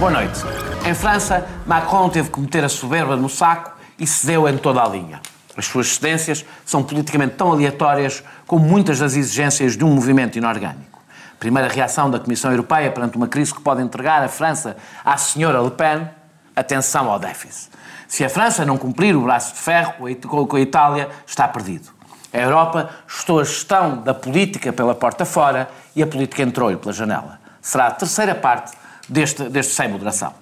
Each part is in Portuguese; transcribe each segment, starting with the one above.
Boa noite. Em França, Macron teve que meter a soberba no saco e cedeu em toda a linha. As suas cedências são politicamente tão aleatórias como muitas das exigências de um movimento inorgânico. Primeira reação da Comissão Europeia perante uma crise que pode entregar a França à senhora Le Pen, atenção ao déficit. Se a França não cumprir o braço de ferro com a Itália, está perdido. A Europa estou a gestão da política pela porta fora e a política entrou-lhe pela janela. Será a terceira parte deste, deste Sem Moderação.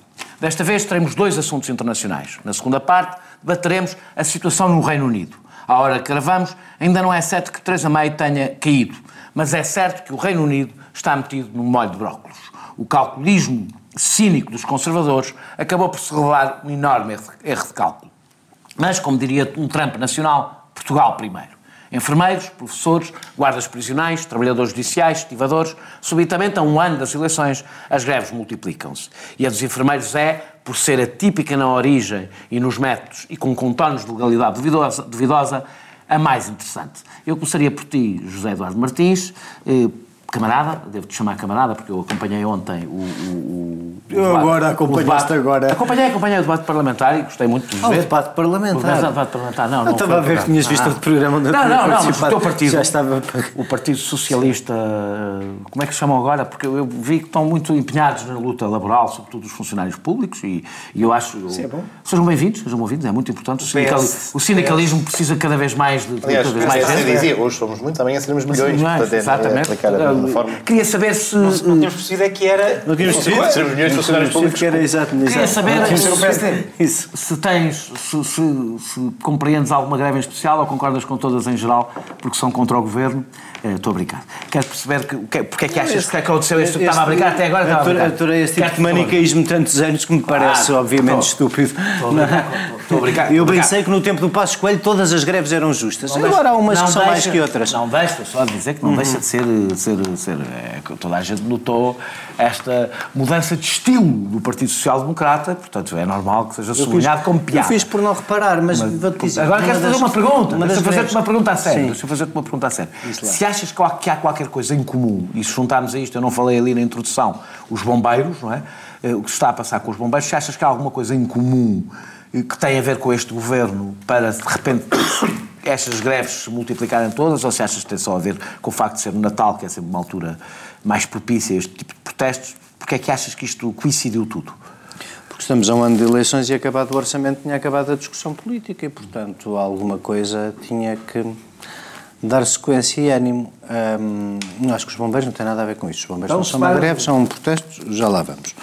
Desta vez teremos dois assuntos internacionais. Na segunda parte, debateremos a situação no Reino Unido. À hora que gravamos, ainda não é certo que Theresa May tenha caído, mas é certo que o Reino Unido está metido num molho de brócolos. O calculismo cínico dos conservadores acabou por se revelar um enorme erro de cálculo. Mas, como diria um Trump nacional, Portugal primeiro. Enfermeiros, professores, guardas prisionais, trabalhadores judiciais, estivadores. Subitamente, a um ano das eleições, as greves multiplicam-se. E a dos enfermeiros é, por ser atípica na origem e nos métodos e com contornos de legalidade duvidosa, duvidosa a mais interessante. Eu começaria por ti, José Eduardo Martins. Eh, camarada, devo-te chamar camarada, porque eu acompanhei ontem o. o, o eu debate, agora acompanhaste agora. Acompanhei, acompanhei o debate parlamentar e gostei muito de ver. Ah, o debate parlamentar. O debate parlamentar, não. não estava a ver que tinhas visto ah. o programa onde Não, não, não, mas o teu partido. Já estava. O Partido Socialista. Como é que se chamam agora? Porque eu vi que estão muito empenhados na luta laboral, sobretudo os funcionários públicos, e, e eu acho. Sim, é bom. Sejam bem-vindos, sejam bem-vindos, é muito importante. O, sindical, o sindicalismo precisa cada vez mais de. Aliás, cada vez mais dizia, hoje somos muito, amanhã seremos milhões. milhões exatamente. Queria saber se. Não, não tínhamos percebido é que era. Não tínhamos percebido? Ser milhões de funcionários públicos. que era exato, exato. Queria saber se, se, tens, se, se, se, compreendes alguma greve em especial ou concordas com todas em geral, porque são contra o governo. Eh, estou a brincar. Queres perceber que, que, porque é que achas que, é que aconteceu isto? Estava a brincar até agora? Estava a Adorei esse tipo de manicaísmo tantos anos que me parece, ah, obviamente, estúpido. Estou a brincar. Eu bem sei que no tempo do Passo Coelho todas as greves eram justas. Agora há umas que são mais que outras. Não deixa, só dizer que não deixa de ser. ser, ser é, toda a gente notou esta mudança de estilo do Partido Social Democrata, portanto é normal que seja sublinhado como piada. Eu fiz por não reparar, mas, mas vou-te dizer. Agora quero fazer uma pergunta. Deixa-me fazer-te uma pergunta a sério. Deixa fazer-te uma pergunta a sério. Se achas que há qualquer coisa em comum, e se juntarmos a isto, eu não falei ali na introdução, os bombeiros, não é? Eh, o que se está a passar com os bombeiros, se achas que há alguma coisa em comum eh, que tem a ver com este governo para, de repente, estas greves se multiplicarem todas, ou se achas que tem só a ver com o facto de ser o Natal, que é sempre uma altura mais propícia a este tipo de protestos? Porque é que achas que isto coincidiu tudo? Porque estamos a um ano de eleições e acabado o orçamento, tinha acabado a discussão política e, portanto, alguma coisa tinha que dar sequência e ânimo. Um, acho que os bombeiros não têm nada a ver com isso. Os bombeiros então, não são uma greve, são um protesto, já lá vamos.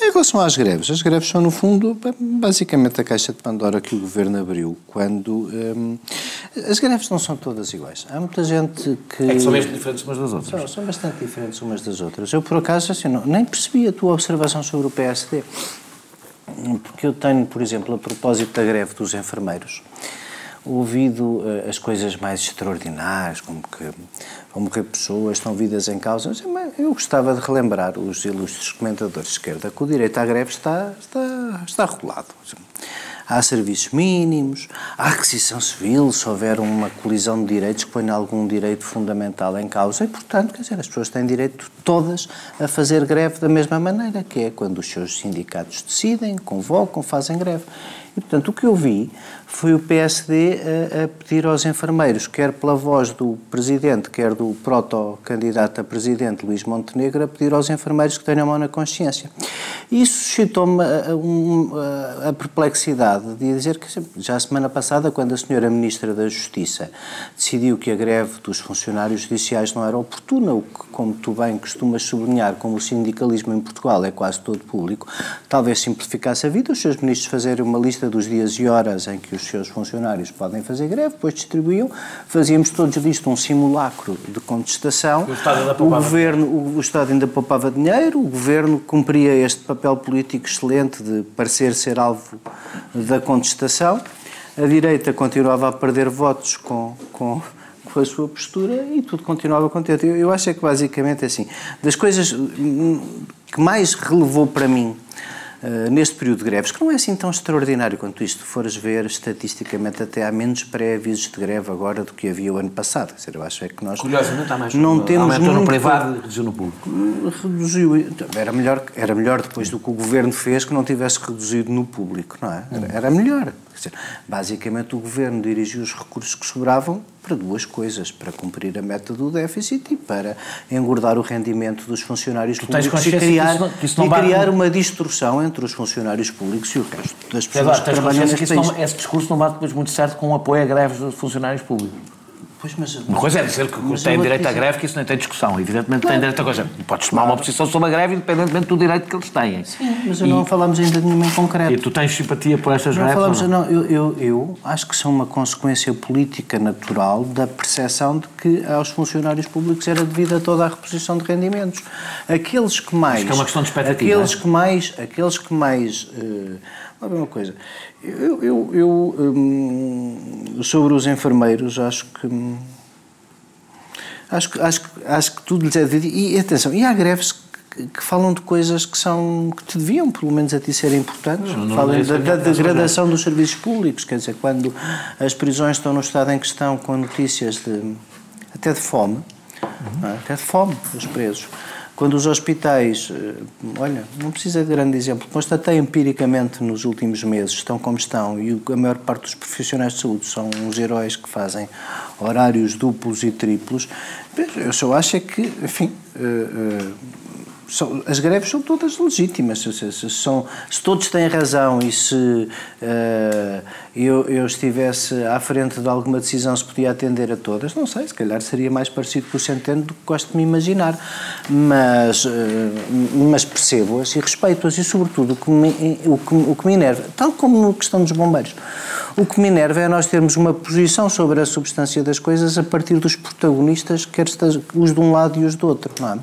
Em relação às greves, as greves são, no fundo, basicamente a caixa de Pandora que o governo abriu quando. Um, as greves não são todas iguais. Há muita gente que. É que são mesmo diferentes umas das outras. São, são bastante diferentes umas das outras. Eu, por acaso, assim, não, nem percebi a tua observação sobre o PSD. Porque eu tenho, por exemplo, a propósito da greve dos enfermeiros, ouvido uh, as coisas mais extraordinárias, como que vão morrer pessoas, estão vidas em causa. Eu gostava de relembrar os ilustres comentadores de esquerda que o direito à greve está, está, está regulado. Há serviços mínimos, há requisição civil, se houver uma colisão de direitos que ponha algum direito fundamental em causa. E, portanto, quer dizer, as pessoas têm direito todas a fazer greve da mesma maneira, que é quando os seus sindicatos decidem, convocam, fazem greve. E, portanto, o que eu vi foi o PSD a, a, pedir aos enfermeiros, quer pela voz do Presidente, quer do proto-candidato a Presidente, Luís Montenegro, a pedir aos enfermeiros que tenham a mão na consciência. Isso suscitou-me a, a, a, perplexidade de dizer que, já a semana passada, quando a senhora Ministra da Justiça decidiu que a greve dos funcionários judiciais não era oportuna, o que, como tu bem costumas sublinhar, como o sindicalismo em Portugal é quase todo público, talvez simplificasse a vida, os seus ministros fazerem uma lista dos dias e horas em que os seus funcionários podem fazer greve, depois distribuíam, fazíamos todos disto um simulacro de contestação. O, o governo, o, o Estado ainda poupava dinheiro, o governo cumpria este papel político excelente de parecer ser alvo da contestação. A direita continuava a perder votos com, com, com a sua postura e tudo continuava contente. Eu, eu acho é que basicamente é assim, das coisas que mais relevou para mim uh, neste período de greves, que não é assim tão extraordinário quanto isto. Fores ver estatisticamente, até há menos pré-avisos de greve agora do que havia o ano passado. Quer dizer, eu acho é que nós. Curiosamente, há mais. Não temos aumentou muito no privado e reduziu no público. Reduziu. Então, Era melhor, era melhor depois do que o governo fez que não tivesse reduzido no público, não é? Era, era melhor. Dizer, basicamente, o governo dirigiu os recursos que sobravam para duas coisas: para cumprir a meta do déficit e para engordar o rendimento dos funcionários tens públicos e que criar, isso não- que isso não e criar uma distorção entre os funcionários públicos e o resto das pessoas Agora, que trabalham que neste isso país. não- esse discurso não bate depois muito certo com o apoio a greves dos funcionários públicos. Pois, mas, Uma coisa é dizer que mas tem direito à dizer- greve, que isso nem tem discussão. Evidentemente tem direito a coisa. Podes tomar uma posição sobre a greve independentemente do direito que eles têm. Mas não falámos ainda de nenhuma em concreto. E tu tens simpatia por estas Não greves? falamos, não? não, eu, eu, eu acho que são uma consequência política natural da percepção de que aos funcionários públicos era devida toda a reposição de rendimentos. Aqueles que mais. Acho que é uma questão de expectativa, Aqueles é? que mais. Aqueles que mais eh, Ver uma coisa. Eu, eu, eu, hum, sobre os enfermeiros, acho que. hum, Acho que, acho, que- acho que tudo lhes é devido. E atenção, e há greves que, que falam de coisas que são que te deviam, pelo menos a ti, serem importantes. Não, não falam é da, que da quero degradação dos serviços públicos, quer dizer, quando as prisões estão no estado em questão com notícias de, até de fome, não é? até de fome dos presos. Quando os hospitais, eh, olha, não precisa de grande exemplo, constatei empiricamente nos últimos meses, estão como estão, e a maior parte dos profissionais de saúde são uns heróis que fazem horários duplos e triplos. Eu só acho é que, enfim, eh, eh, as greves são todas legítimas. Se, se- se se todos têm razão e se eh, eu, eu estivesse à frente de alguma decisão se podia atender a todas, não sei, se calhar seria mais parecido com o Centeno do que gosto de me imaginar. Mas, eh, mas percebo-as e respeito-as e, sobretudo, o que, me, o, que, o que me enerva, tal como na questão dos bombeiros, o que me enerva é nós termos uma posição sobre a substância das coisas a partir dos protagonistas, quer os de um lado e os do outro. Não é?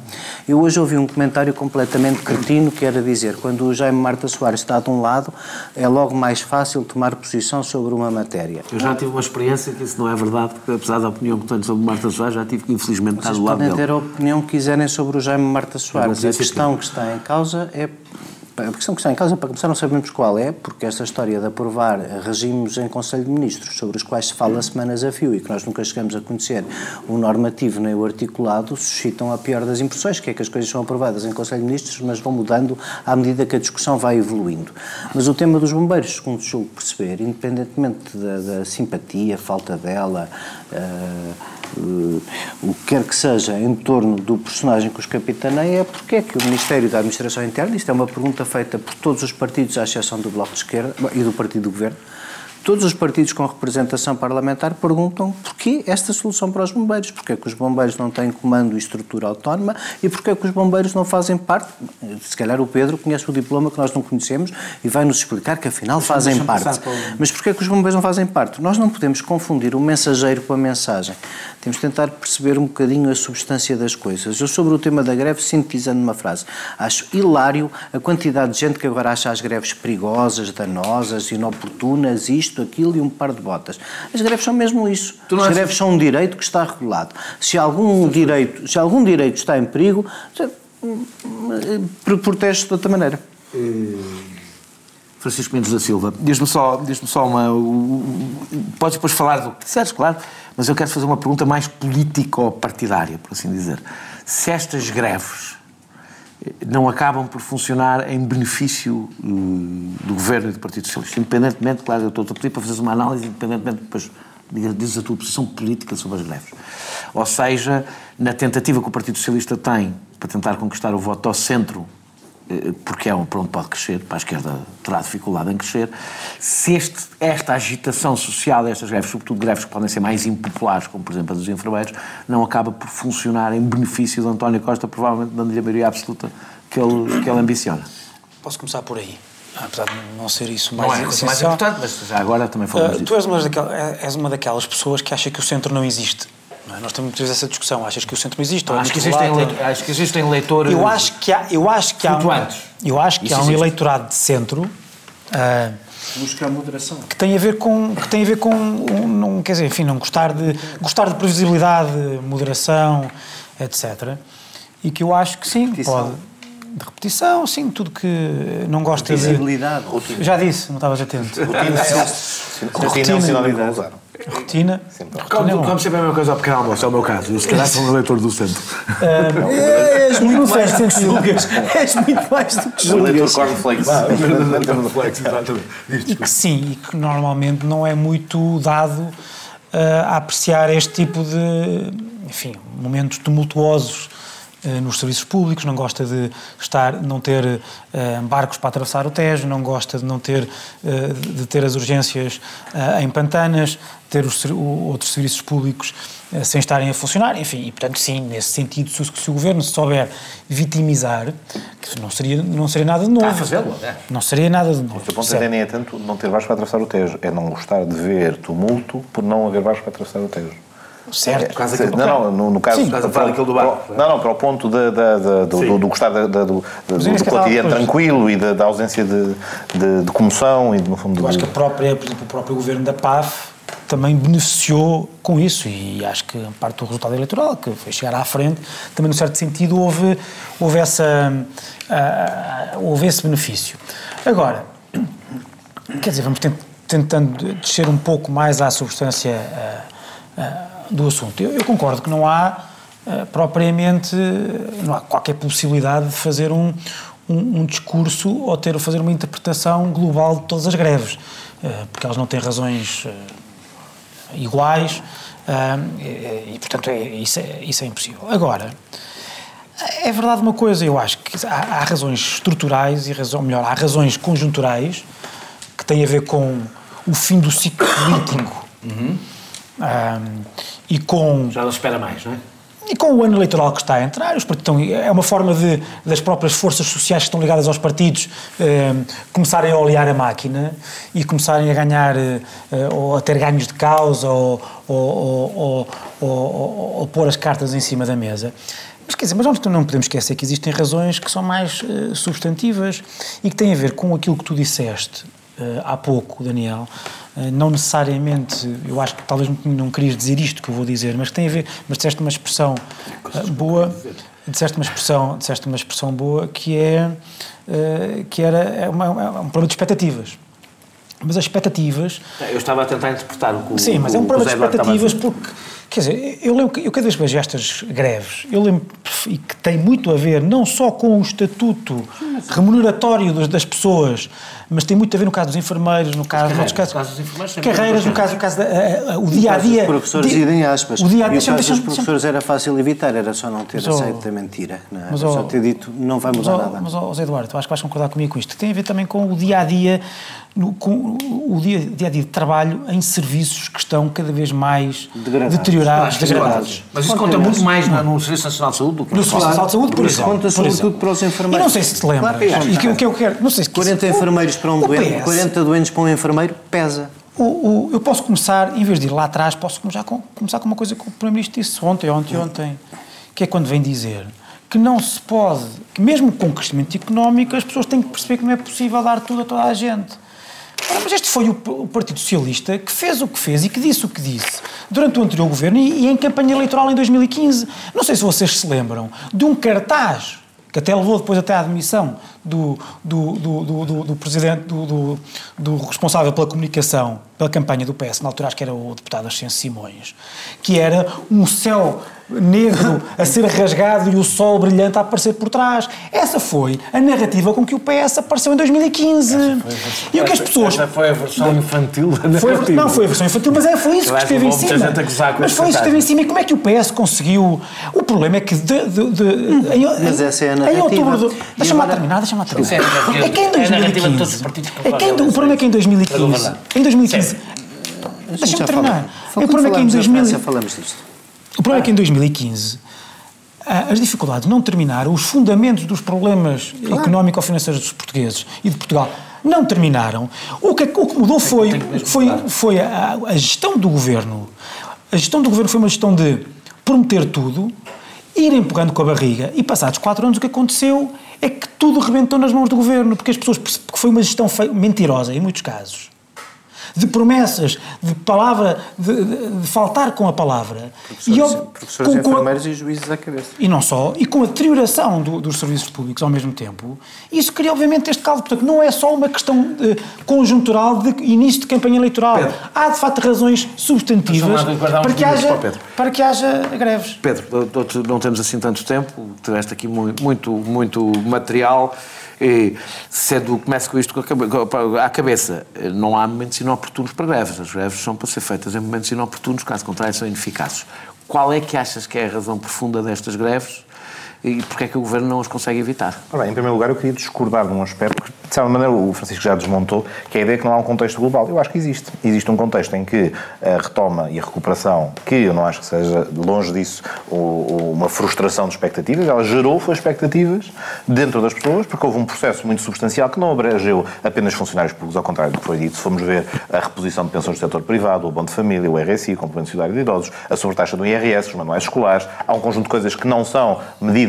Eu hoje ouvi um comentário completamente cretino que era dizer quando o Jaime Marta Soares está de um lado, é logo mais fácil tomar posição sobre uma matéria. Eu já tive uma experiência que isso não é verdade, porque apesar da opinião que tenho sobre Marta Soares, já tive que infelizmente estar do lado podem dele. ter a opinião que quiserem sobre o Jaime Marta Soares. A ser questão que está em causa é. A questão que está em causa, para começar, não sabemos qual é, porque esta história de aprovar regimes em Conselho de Ministros, sobre os quais se fala semanas a fio e que nós nunca chegamos a conhecer o normativo nem o articulado, suscitam a pior das impressões, que é que as coisas são aprovadas em Conselho de Ministros, mas vão mudando à medida que a discussão vai evoluindo. Mas o tema dos bombeiros, segundo julgo perceber, independentemente da, da simpatia, falta dela, eh, eh, o que quer que seja em torno do personagem que os capitaneia é porque é que o Ministério da Administração Interna, isto é uma pergunta feita por todos os partidos, à exceção do Bloco de Esquerda e do Partido do Governo, todos os partidos com representação parlamentar perguntam porquê esta solução para os bombeiros, porque é que os bombeiros não têm comando e estrutura autónoma e porque é que os bombeiros não fazem parte, se calhar o Pedro conhece o diploma que nós não conhecemos e vai nos explicar que afinal fazem deixa-me parte. para Mas porquê é que os bombeiros não fazem parte? Nós não podemos confundir o mensageiro com a mensagem. Temos de tentar perceber um bocadinho a substância das coisas. Eu, sobre o tema da greve, sintetizando numa frase, acho hilário a quantidade de gente que agora acha as greves perigosas, danosas, inoportunas, isto, aquilo e um par de botas. As greves são mesmo isso. As achas- greves são um direito que está regulado. Se algum direito, se algum direito está em perigo, protege-se de outra maneira. Francisco Mendes da Silva, diz-me só, diz só uma. Podes depois falar do que quiseres, claro, mas eu quero fazer uma pergunta mais político-partidária, por assim dizer. Se estas greves eh, não acabam por funcionar em benefício eh, do governo e do Partido Socialista, independentemente, claro, eu estou a pedir para fazeres uma análise, independentemente, depois diz- dizes a tua posição política sobre as greves. Ou seja, na tentativa que o Partido Socialista tem para tentar conquistar o voto ao centro porque é um para onde pode crescer, para a esquerda terá dificuldade em crescer. Se este- esta agitação social destas greves, sobretudo greves que podem ser mais impopulares, como por exemplo a dos enfermeiros, não acaba por funcionar em benefício de António Costa, provavelmente dando-lhe a maioria absoluta que ele, que ele ambiciona. Posso começar por aí, apesar de não ser isso Não mais é a coisa mais importante, mas já agora também Uh, falamos disso. tu és uma, daquel- és uma daquelas pessoas que acha que o centro não existe. Não é? Nós temos muitas vezes essa discussão. Achas que o centro não existe? ou é Acho que, existem acho que existem leitores. Eu acho que há, eu acho que há, um, eu acho que Isso há um existe. eleitorado de centro uh, Buscar moderação. que tem a ver com que tem a ver com um, não quer dizer enfim não gostar de gostar de previsibilidade moderação etc e que eu acho que sim Competição. pode de repetição, assim, tudo que não gosta de. Visibilidade. Já disse, não estavas atento. Rotina é um sinónimo que Rotina. Como, é como sempre é a mesma coisa ao pequeno almoço, é o meu caso. Eu, se calhar sou um leitor do centro. És muito mais do que julgas. És muito mais do que Leitor julgas. cornflakes. E que sim, e que normalmente não é muito dado ah, a apreciar este tipo de, enfim, momentos tumultuosos nos serviços públicos, não gosta de estar, não ter ah, barcos para atravessar o Tejo, não gosta de não ter, ah, de ter as urgências em pantanas, ter os, outros serviços públicos sem estarem a funcionar, enfim, e portanto sim, nesse sentido, se, o- se o governo se souber vitimizar, que não seria, não seria nada de novo. a fazê-lo, é. Não seria nada de novo. O ponto certo? nem é tanto não ter barcos para atravessar o Tejo, é não gostar de ver tumulto por não haver barcos para atravessar o Tejo. Certo. Por causa daquilo- não, não, no, no caso, Sim, para- aquilo do barco. Não, não, para o ponto da- da- do, do, do gostar do, cotidiano tranquilo e da, ausência de, de, de comoção e, no fundo, Eu acho de, que a própria, por exemplo, o próprio governo da PAF também beneficiou com isso e acho que parte do resultado eleitoral, que foi chegar à frente, também, num certo sentido, houve, houve, essa, ah, houve esse benefício. Agora, quer dizer, vamos tent- tentando descer um pouco mais à substância ah, ah, do assunto. Eu, eu concordo que não há ah, propriamente, não há qualquer possibilidade de fazer um, um, um discurso ou ter, fazer uma interpretação global de todas as greves, ah, porque elas não têm razões ah, iguais e, portanto, é, isso, é, isso é impossível. Agora, é verdade uma coisa, eu acho que há, há razões estruturais e razão, melhor, há razões conjunturais que têm a ver com o fim do ciclo político ah, e com Já não espera mais, não é? e com o ano eleitoral que está a entrar, os partidos estão- é uma forma de, das próprias forças sociais que estão ligadas aos partidos eh, começarem a olear a máquina e começarem a ganhar, eh, ou a ter ganhos de causa, ou, ou, ou, ou, pôr as cartas em cima da mesa. Mas quer dizer, mas não podemos esquecer que existem razões que são mais eh, substantivas e que têm a ver com aquilo que tu disseste eh, há pouco, Daniel, não necessariamente, eu acho que talvez não, querias dizer isto que eu vou dizer, mas que tem a ver, mas disseste uma expressão eh, boa, disseste uma expressão, disseste uma expressão boa que é eh, que era é uma- é um problema de expectativas. Mas as expectativas Eu estava a tentar interpretar o que o Sim, mas é um problema de expectativas porque, quer dizer, eu lembro que eu cada vez que vejo estas greves, eu lembro e que tem muito a ver não só com o estatuto remuneratório das, das pessoas, mas tem muito a ver no caso dos enfermeiros, no caso, carreiras, casos, no caso dos enfermeiros, carreiras, no caso, no caso da, a- a- o dia a Os dia. professores di- idem aspas. O dia a e dia, o deixa-me- caso dos deixa-me- professores era fácil evitar, era só não ter Mas, aceito a mentira. Não é? mas, só ter dito, não vai Mas, mudar ó, nada. mas, José Eduardo, eu acho que vais concordar comigo com isto, tem a ver também com o dia a dia, no, com o dia, dia a dia de trabalho em serviços que estão cada vez mais Degradados. Deteriorados, degradados. Mas isso conta muito mais no, no Serviço Nacional de Saúde do que No Serviço Nacional de Saúde, por exemplo. Conta sobretudo para os enfermeiros. E não sei se te lembras. Claro é. e que, o que eu quero, não sei se 40 o- enfermeiros para um doente, PS, 40 doentes para um enfermeiro, pesa. o- o- eu posso começar, em vez de ir lá atrás, posso com, começar com uma coisa que o Primeiro-Ministro disse ontem, ontem, ontem, que é quando vem dizer que não se pode, que mesmo com crescimento económico, as pessoas têm que perceber que não é possível dar tudo a toda a gente. Ora, Mas este foi o, Partido Socialista que fez o que fez e que disse o que disse durante o anterior governo e, e em campanha eleitoral em 2015. Não sei se vocês se lembram de um cartaz que até levou depois até à admissão do, do, do, do, do- do presidente, do, do, do responsável pela comunicação, pela campanha do PS, na altura acho que era o deputado Ascenso Simões, que era um céu negro a ser rasgado e o sol brilhante a aparecer por trás. Essa foi a narrativa com que o PS apareceu em 2015. e o que as pessoas... Essa foi a versão infantil da Foi, não, foi a versão infantil, mas é, foi isso que esteve em cima. gente a gozar com Mas foi isso que esteve em cima. E como é que o PS conseguiu? O problema é que de, de, de- em, Mas em- essa é a Em narrativa. outubro do, E Deixa-me lá agora- terminar, deixa-me lá é É que em é a narrativa de todos 2015. os partidos que É que o problema é que em 2015. governar. Em 2015. A gente Deixa-me terminar. O problema é que em falamos da 2000. França, falamos disto. O problema é que em 2015 ah, as dificuldades não terminaram, os fundamentos dos problemas económico-financeiros dos portugueses e de Portugal não terminaram. O que, o que mudou foi, foi, foi a, a gestão do governo. A gestão do governo foi uma gestão de prometer tudo, ir empurrando com a barriga e passados quatro anos o que aconteceu é que tudo rebentou nas mãos do governo, porque as pessoas porque foi uma gestão mentirosa em muitos casos. De promessas, de palavra, de, de, de faltar com a palavra. Professores, e, professores com- com a- enfermeiros e juízes à cabeça. e não só, e com a deterioração do- dos serviços públicos ao mesmo tempo, isso cria obviamente este caldo. Portanto, não é só uma questão eh, conjuntural de início de campanha eleitoral. Pedro. Há de facto razões substantivas para que, haja, para para que haja greves. Pedro, não temos assim tanto tempo, tiveste aqui mu- muito, muito material. Sendo, começo com isto à cabeça, não há momentos inoportunos para greves. As greves são para ser feitas em momentos inoportunos, caso contrário, são ineficazes. Qual é que achas que é a razão profunda destas greves e porque é que o Governo não as consegue evitar? Ora em primeiro lugar, eu queria discordar de um aspecto que, de certa maneira, o Francisco já desmontou, que é a ideia que não há um contexto global. Eu acho que existe. Existe um contexto em que a retoma e a recuperação, que eu não acho que seja, longe disso, uma frustração de expectativas, ela gerou foi expectativas dentro das pessoas, porque houve um processo muito substancial que não abrangeu apenas funcionários públicos, ao contrário do que foi dito. Se formos ver a reposição de pensões do setor privado, o abono de família, o RSI, o complemento societário de idosos, a sobretaxa do IRS, os manuais escolares, há um conjunto de coisas que não são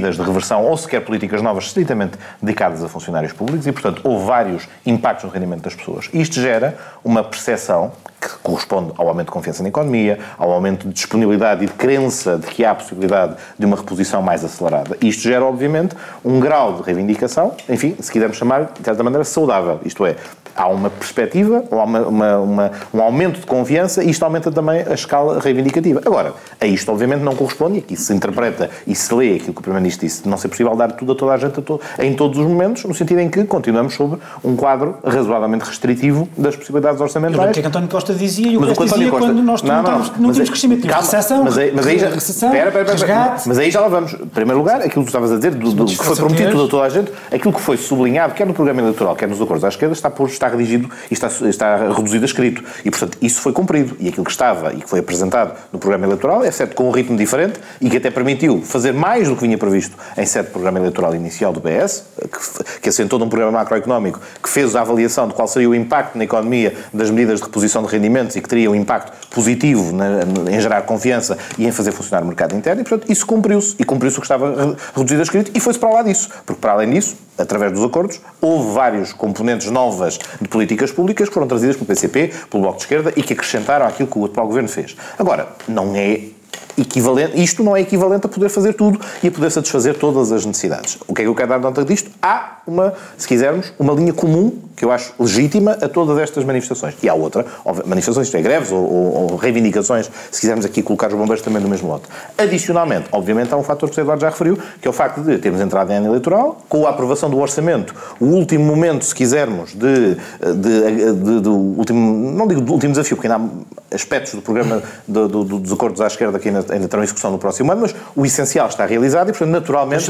medidas de reversão ou sequer políticas novas estritamente dedicadas a funcionários públicos e, portanto, houve vários impactos no rendimento das pessoas. Isto gera uma percepção que corresponde ao aumento de confiança na economia, ao aumento de disponibilidade e de crença de que há a possibilidade de uma reposição mais acelerada. Isto gera, obviamente, um grau de reivindicação, enfim, se quisermos chamar, de certa maneira, saudável. Isto é, há uma perspectiva, ou há uma, uma- uma- um aumento de confiança e isto aumenta também a escala reivindicativa. Agora, a isto obviamente não corresponde, e aqui se interpreta e se lê aquilo que o Primeiro-Ministro disse, de não ser possível dar tudo a toda a gente a to- em todos os momentos, no sentido em que continuamos sob um quadro razoavelmente restritivo das possibilidades orçamentais. o que é que António Costa dizia e o que o que dizia Costa... quando nós não, não, não, tínhamos aí- crescimento. Calma, recessão, mas aí, mas aí já, recessão, espera, espera, espera, resgate. mas aí já lá vamos. Em primeiro lugar, aquilo que tu estavas a dizer, do, do que foi prometido a toda a gente, aquilo que foi sublinhado, quer no programa eleitoral, quer nos acordos à esquerda, está, posto, está redigido e está, está reduzido a escrito. E, portanto, isso foi cumprido. E aquilo que estava e que foi apresentado no programa eleitoral é certo com um ritmo diferente e que até permitiu fazer mais do que vinha previsto em sede de programa eleitoral inicial do PS, que, que assentou num programa macroeconómico que fez a avaliação de qual seria o impacto na economia das medidas de reposição de rendimentos e que teria um impacto positivo na- em gerar confiança e em fazer funcionar o mercado interno. E, portanto, isso cumpriu-se. E cumpriu-se o que estava re- reduzido a escrito e foi-se para lá disso. Porque, para além disso, através dos acordos, houve vários componentes novas de políticas públicas que foram trazidas pelo PCP, pelo Bloco de Esquerda e que acrescentaram aquilo que o atual governo fez. Agora, não é equivalente, isto não é equivalente a poder fazer tudo e a poder satisfazer todas as necessidades. O que é que eu quero dar nota disto? Há uma, se quisermos, uma linha comum que eu acho legítima a todas estas manifestações. E há outra, manifestações, isto é, greves ou, ou- ou reivindicações, se quisermos aqui colocar os bombeiros também no mesmo lote. Adicionalmente, obviamente, há um fator que o. Eduardo já referiu, que é o facto de termos entrado em ano eleitoral, com a aprovação do orçamento, o último momento, se quisermos, de, de- de- do último, não digo do último desafio, porque ainda há aspectos do programa do- do- do- dos acordos à esquerda que ainda, ainda terão execução no próximo ano, mas o essencial está realizado e, portanto, naturalmente,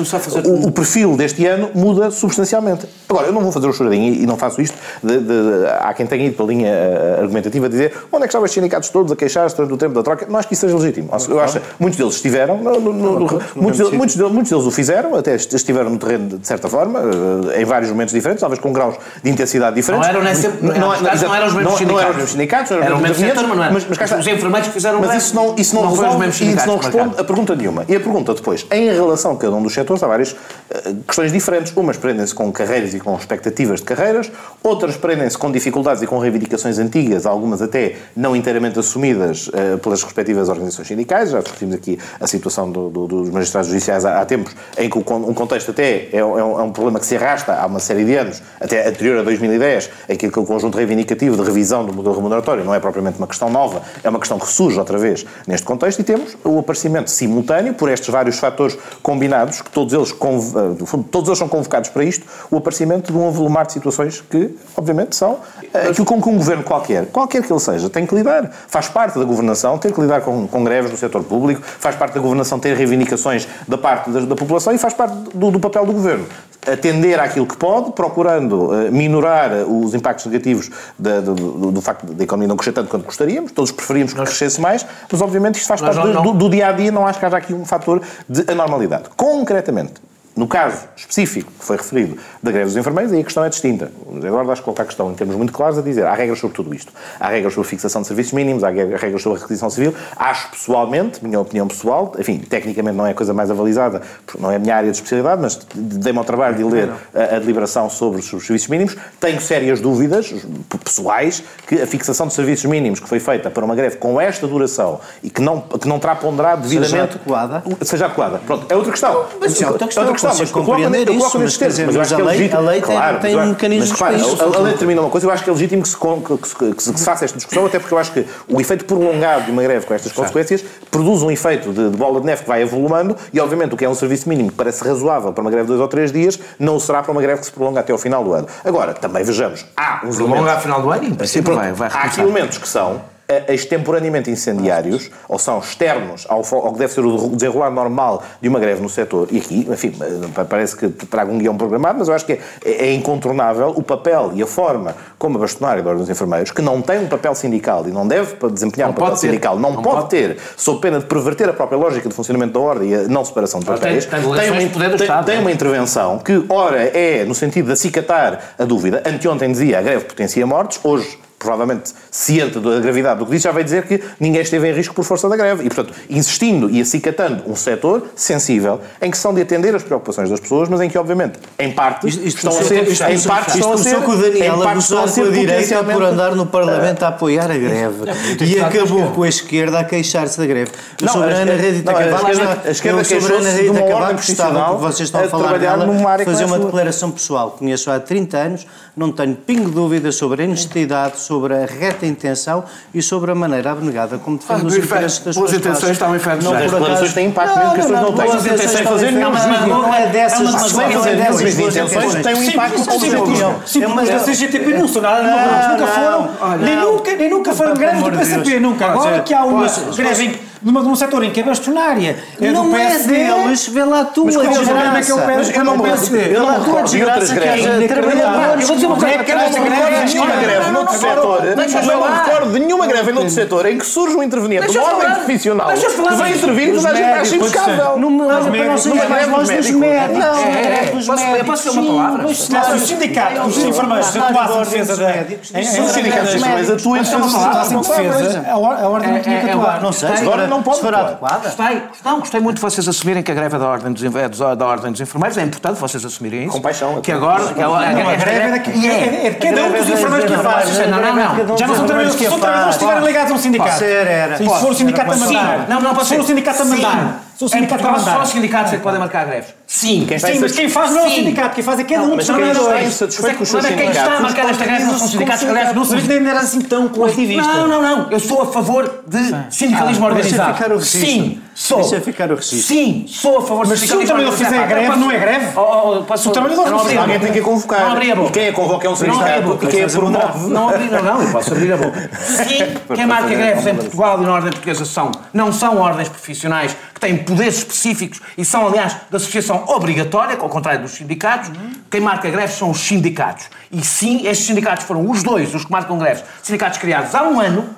o, o perfil deste ano muda substancialmente. Agora, eu não vou fazer o choradinho e, e não faço isto. De, de- há quem tenha ido pela linha eh, argumentativa de dizer onde é que estavam os sindicatos todos a queixar-se durante o tempo da troca. Não acho que isso seja legítimo. Eu acho que muitos deles estiveram, no- no- no- no- muitos, deles, muitos, deles, muitos deles o fizeram, até estiveram no terreno de, certa forma, eh, em vários momentos diferentes, talvez com graus de intensidade diferentes. Não eram nem sempre- Não, não, não, não eram os mesmos não, não eram sindicatos. os mesmos sindicatos, não Era o mesmo gabinetes, setor, mas mas cá está. Os enfermeiros que fizeram Mas isso não, isso não, não os resolve mesmos e isso não sindicatos responde a pergunta nenhuma. E a pergunta depois, em relação a cada um dos setores, há várias eh, questões diferentes. Umas prendem-se com carreiras e com expectativas de carreiras, outras prendem-se com dificuldades e com reivindicações antigas, algumas até não inteiramente assumidas eh, pelas respectivas organizações sindicais. Já discutimos aqui a situação do- do- dos magistrados judiciais há, há tempos, em que o um contexto até é, é um, é um problema que se arrasta há uma série de anos, até anterior a 2010, em que aquele conjunto reivindicativo de revisão do modelo remuneratório não é propriamente uma questão nova, é uma questão que surge outra vez neste contexto e temos o aparecimento simultâneo, por estes vários fatores combinados, que todos eles, eh, todos eles são convocados para isto, o aparecimento de um avolumar de situações que, obviamente, são eh, aquilo com que um governo qualquer, qualquer que ele seja, tem que lidar. Faz parte da governação ter que lidar com, com greves no setor público, faz parte da governação ter reivindicações da parte da, da população e faz parte do, do papel do governo. Atender àquilo que pode, procurando eh, minorar os impactos negativos da- do, do- do facto da economia não crescer tanto quanto gostaríamos, todos preferimos que crescesse mais, mas obviamente isto faz Nós parte não- do dia a dia, não acho que haja aqui um fator de anormalidade. Concretamente, No caso específico que foi referido da greve dos enfermeiros, aí a questão é distinta. O Eduardo acho que coloca a questão em termos muito claros a dizer há regras sobre tudo isto. Há regras sobre fixação de serviços mínimos, há regras sobre a requisição civil. Acho pessoalmente, minha opinião pessoal, enfim, tecnicamente não é a coisa mais avalizada, porque não é a minha área de especialidade, mas dei-me ao trabalho de ler a, a deliberação sobre os serviços mínimos. Tenho sérias dúvidas pessoais que a fixação de serviços mínimos que foi feita para uma greve com esta duração e que não, que não terá ponderado devidamente... Seja adequada. Seja adequada. Pronto, é outra questão. Mas é outra questão. É outra questão, mas eu coloco, compreender coloco isso, nestes mas, termos. Mas mas a lei- a lei tem- Claro, tem mas eu- mecanismos mas, para isso. A, lei determina uma coisa, eu acho que é legítimo que se, que que se- que se faça esta discussão, até porque eu acho que o efeito prolongado de uma greve com estas consequências produz um efeito de, de bola de neve que vai avolumando e, obviamente, o que é um serviço mínimo que parece razoável para uma greve de dois ou três dias, não será para uma greve que se prolonga até ao final do ano. Agora, também vejamos, há uns Prolonga ao final do ano em princípio, vai, vai há aqui elementos que são extemporaneamente incendiários, ou são externos ao, ao que deve ser o desenrolar normal de uma greve no setor, e aqui, enfim, eh, parece que trago um guião programado, mas eu acho que é, é incontornável o papel e a forma como a bastonária da Ordem dos Enfermeiros, que não tem um papel sindical e não deve desempenhar Não um papel sindical, não, Não pode, pode. ter, sob pena de perverter a própria lógica de funcionamento da Ordem e a não separação de Ela tem- papéis, tem delegações uma, tem- Estado, tem é? uma intervenção que, ora, é no sentido de acicatar a dúvida. Anteontem dizia a greve potencia mortes, hoje, provavelmente ciente da gravidade do que disse, já vai dizer que ninguém esteve em risco por força da greve. E, portanto, insistindo e acicatando um setor sensível em que são de atender as preocupações das pessoas, mas em que, obviamente, em parte Isto- isto estão a ser, isto em parte isto estão a ser, com o Daniel em a parte estão a gozar ser direita por andar no Parlamento a apoiar a greve. E acabou com a esquerda a queixar-se da greve. O soberano Rita Cavaco a esquerda queixou-se de uma ordem gostava, porque vocês estão a falar nela, que fazer é uma declaração pessoal. Conheço há 30 anos, não tenho pingo de dúvida sobre a honestidade, sobre a reta intenção e sobre a maneira abnegada como defende Ah, os interesses das Boas suas intenções estão em inferno Não As declarações acaso- têm impacto mesmo que as pessoas não boas tenham. intenções Sem estão fazer nenhum juízo. Não é dessas Mas é boas intenções intenções. tem um impacto Sim, sobre sim, É porque a CGTP não são nada democráticos, nunca foram, nem nunca, foram Pelo greves do PCP, nunca. Agora que há uma greve em- numa, num setor em que é bastonária, é do Não é PSD, deles, vê lá tu, Mas a é o problema que eu desgraça. peço? Mas eu não me PSD. eu não recordo de outras desgraça greves. Eu vou dizer uma coisa, Não é Eu não recordo de nenhuma é greve noutro setor. Eu não me falar. recordo de nenhuma greve noutro setor em que surge um interveniente de ordem profissional que vai intervir e toda a gente acha impecável. Numa greve dos dos médicos. Não. É, dos posso- eu médicos, posso dizer uma palavra? mas Se o sindicato dos enfermeiros Não, atuassem em não, defesa dos da... em- em- Os sindicatos em- mas atuam em defesa em dos a or- a ordem não tinha que é- é- atuar. Não sei, se Agora for- não pode se for atuar. adequada. Gostei, não, gostei muito de vocês assumirem que a greve é da ordem dos, é dos- da ordem dos enfermeiros. É importante vocês assumirem isso. Com paixão. Que agora. Que ela, Não, a greve é daqui- é- é de cada um dos enfermeiros que a faz. Não, não, não. Já não são trabalhadores, são trabalhadores que estiverem ligados a um sindicato. Pode ser, era. Sim, se for o sindicato a mandar. Não, não pode Se for ser. o sindicato a mandar. Em sindicato a Portugal, só os sindicatos é que podem marcar greves. Sim. Quem está Sim, mas quem faz não é o sindicato, quem faz é cada um dos Mas quem está trabalhadores. com os seus Mas quem está a marcar esta greve não são sindicatos, aliás, não são Mas nem era assim tão coletivista. Não, não, não. Eu sou a favor de sindicalismo Ah, organizado. Sim, sou. Deixa ficar o registro. Sim, sou a favor Mas de se o trabalhador fizer greve, não é greve? Oh, oh, Se o trabalhador não fizer- abri a Alguém tem que a convocar. Não abri a boca. E quem a convoca é um Não abri a sindicato. boca. E quem a um promove. Não abri, não, não, eu posso abrir a boca. Sim, quem marca greves em Portugal e na ordem portuguesa são, não são ordens profissionais que têm poderes específicos e são, aliás, de associação obrigatória, ao contrário dos sindicatos. Quem marca greves são os sindicatos. E sim, estes sindicatos foram os dois, os que marcam greves, sindicatos criados há um ano.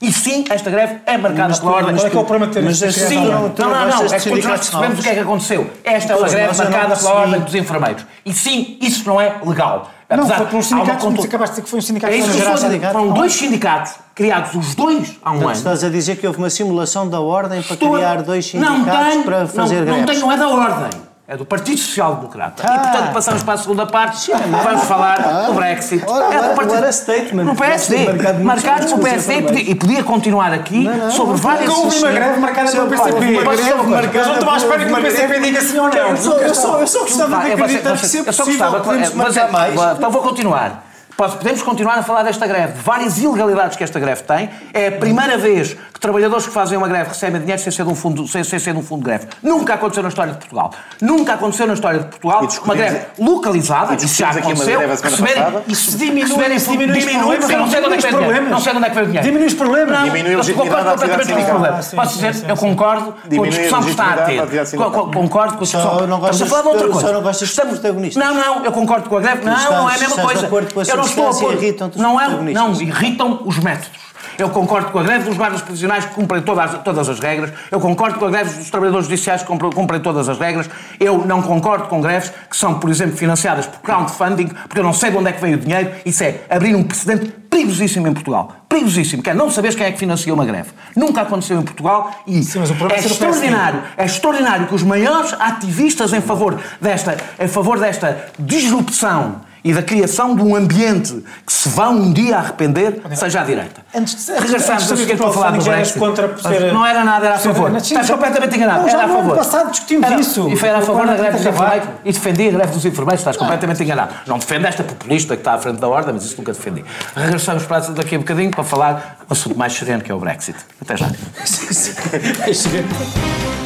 E sim, esta greve é marcada Mas pela tu- ordem. mas Qual é que é o problema de ter Mas este- Sim, não, não- não, não, não não, é de que todos nós percebemos o que é que aconteceu. Esta é uma greve mas não marcada pela ordem dos enfermeiros. E sim, isso não é legal. Não, Apesar- foi uma sindicatos, como contu- tu acabaste de dizer que foi um sindicato É isso que eu foi sindicato. Foram dois sindicatos, criados os dois há um Portanto, ano. estás a dizer que houve uma simulação da ordem para Estou criar dois Não sindicatos tem, para fazer não, não tem, não é da ordem. É do Partido Social Democrata. E, Ah. portanto, passamos para a segunda parte. Vamos falar do Brexit. Ora, é do Partido... ora, statement. No PSD. Marcado Marcado sobre pelo PSD e podia, e podia continuar aqui não, sobre não, várias... Nunca houve uma greve marcada pelo PCP. Uma greve Eles não estão à espera que o PCP diga sim ou não. Eu só, gostava de acreditar que você- se é eu só possível podemos mas marcar é- mais. Então vou continuar. Podemos continuar a falar desta greve, de várias ilegalidades que esta greve tem. É a primeira vez que trabalhadores que fazem uma greve recebem dinheiro sem ser de um fundo, sem, sem ser de um fundo de greve. Nunca aconteceu na história de Portugal. Nunca aconteceu na história de Portugal uma greve localizada, e isso já discutimos aqui uma aconteceu, greve a semana receberem, isso Se diminui- receberem diminui os diminui, eu não sei de onde é que vem o dinheiro. problemas. Não sei de onde é que vem o dinheiro. Diminui os problemas. Não, Diminui a eu legitimidade concordo completamente com os problemas. Sim, Posso dizer, sim, eu sim. concordo com a Diminui a discussão que está a ter. Concordo com a discussão. Estamos a falar de outra coisa. só não gostas. Não, não, eu concordo com a greve. Não, não é a mesma coisa. Eu não estou a irritam-te os Não é, não, irritam os métodos. Eu concordo com a greve dos guardas prisionais que cumprem todas, todas as regras. Eu concordo com a greve dos trabalhadores judiciais que cumprem, cumprem todas as regras. Eu não concordo com greves que são, por exemplo, financiadas por crowdfunding, porque eu não sei de onde é que vem o dinheiro. Isso é abrir um precedente perigosíssimo em Portugal. Perigosíssimo, que é não saberes quem é que financia uma greve. Nunca aconteceu em Portugal e Sim, mas o problema é é extraordinário, é extraordinário que os maiores ativistas em favor desta, em favor desta disrupção e da criação de um ambiente que se vão um dia arrepender, seja à direita. Antes de- de- Regressamos antes de a que para falar do Brexit. ser- Não era nada, era a ser- favor. Estás completamente enganado. Não, já era a no favor. passado discutimos Era- isso. E foi era a favor da greve dos enfermeiros. E defendi a greve dos enfermeiros. Estás completamente enganado. Não defendo esta populista que está à frente da ordem, mas isso nunca defendi. Regressamos para daqui a bocadinho para falar um assunto mais sereno que é o Brexit. Até já.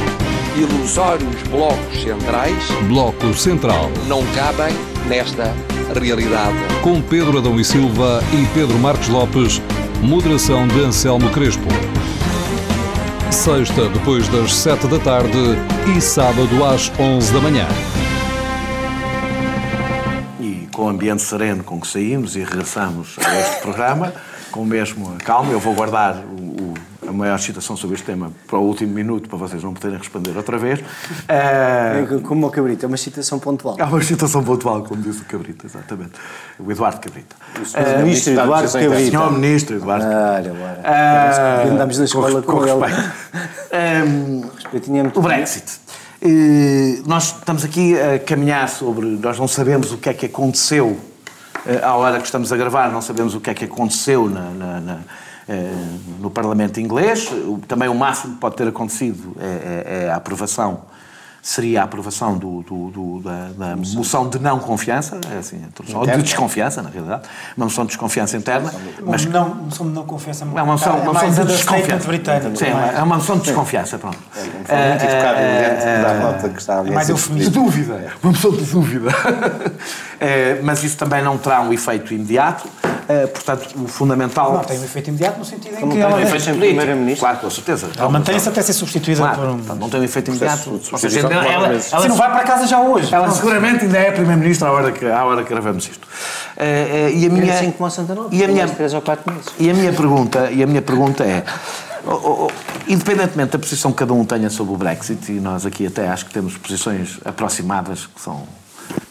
Ilusórios blocos centrais Bloco Central. não cabem nesta realidade. Com Pedro Adão e Silva e Pedro Marcos Lopes. Moderação de Anselmo Crespo. Sexta, depois das sete da tarde e sábado às onze da manhã. E com o ambiente sereno com que saímos e regressamos a este programa, com o mesmo calma, eu vou guardar o- o- a maior citação sobre este tema para o último minuto, para vocês não poderem responder outra vez. Eh, É Como o Cabrito, é uma citação pontual. Há uma citação pontual, como disse o Cabrita, exatamente. O Eduardo Cabrita. O ministro da Eduardo Cabrita. Senhor Ministro Eduardo Olha, bora. Ah, Andamos na escola com, ele. respeito. Ehm, Respeitinho é muito o Brexit. Eh, nós estamos aqui a caminhar sobre. Nós não sabemos o que é que aconteceu eh, à hora que estamos a gravar, não sabemos o que é que aconteceu na- na- na, eh, no Parlamento inglês. Também o máximo que pode ter acontecido é, é- é a aprovação. Seria a aprovação do, do- do- da, da moção de não confiança, é assim, ou de desconfiança, na realidade, uma moção de desconfiança interna, mas não, não, não confessa é uma moção, uma é moção de desconfiança. britânico. Sim, é? é uma moção de desconfiança, pronto. Foi muito educado e elegante de dar nota que está ali. É mais eufemismo. De dúvida, uma moção de dúvida. Eh, mas isso também não terá um efeito imediato, eh, portanto, o fundamental. Não tem um efeito imediato no sentido em Como que tem ela, um efeito efeito primeiro-ministro. Claro, com certeza. ela mantém-se até ser substituída Claro, por um. portanto, não tem um efeito imediato. seja, ela, ela, meses. Se não vai para casa já hoje. ela seguramente ainda é Primeira-Ministra à hora que, à hora que gravamos isto. Eh, e a minha, assim como a Santa Nova, e a minha, três ou quatro meses. E a minha pergunta, e a minha pergunta é, oh, oh, oh, independentemente da posição que cada um tenha sobre o Brexit, e nós aqui até acho que temos posições aproximadas que são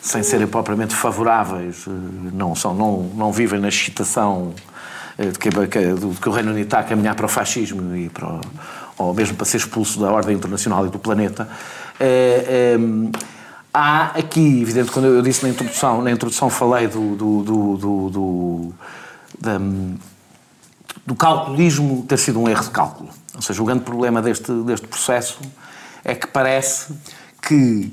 sem serem propriamente favoráveis, eh, não são, não, não vivem na excitação eh, de que, do que o Reino Unido está a caminhar para o fascismo e para o- ou mesmo para ser expulso da ordem internacional e do planeta. Eh, eh, há aqui, evidente, quando eu disse na introdução, na introdução falei do, do, do, do- do- da, do calculismo ter sido um erro de cálculo. Ou seja, o grande problema deste, deste processo é que parece que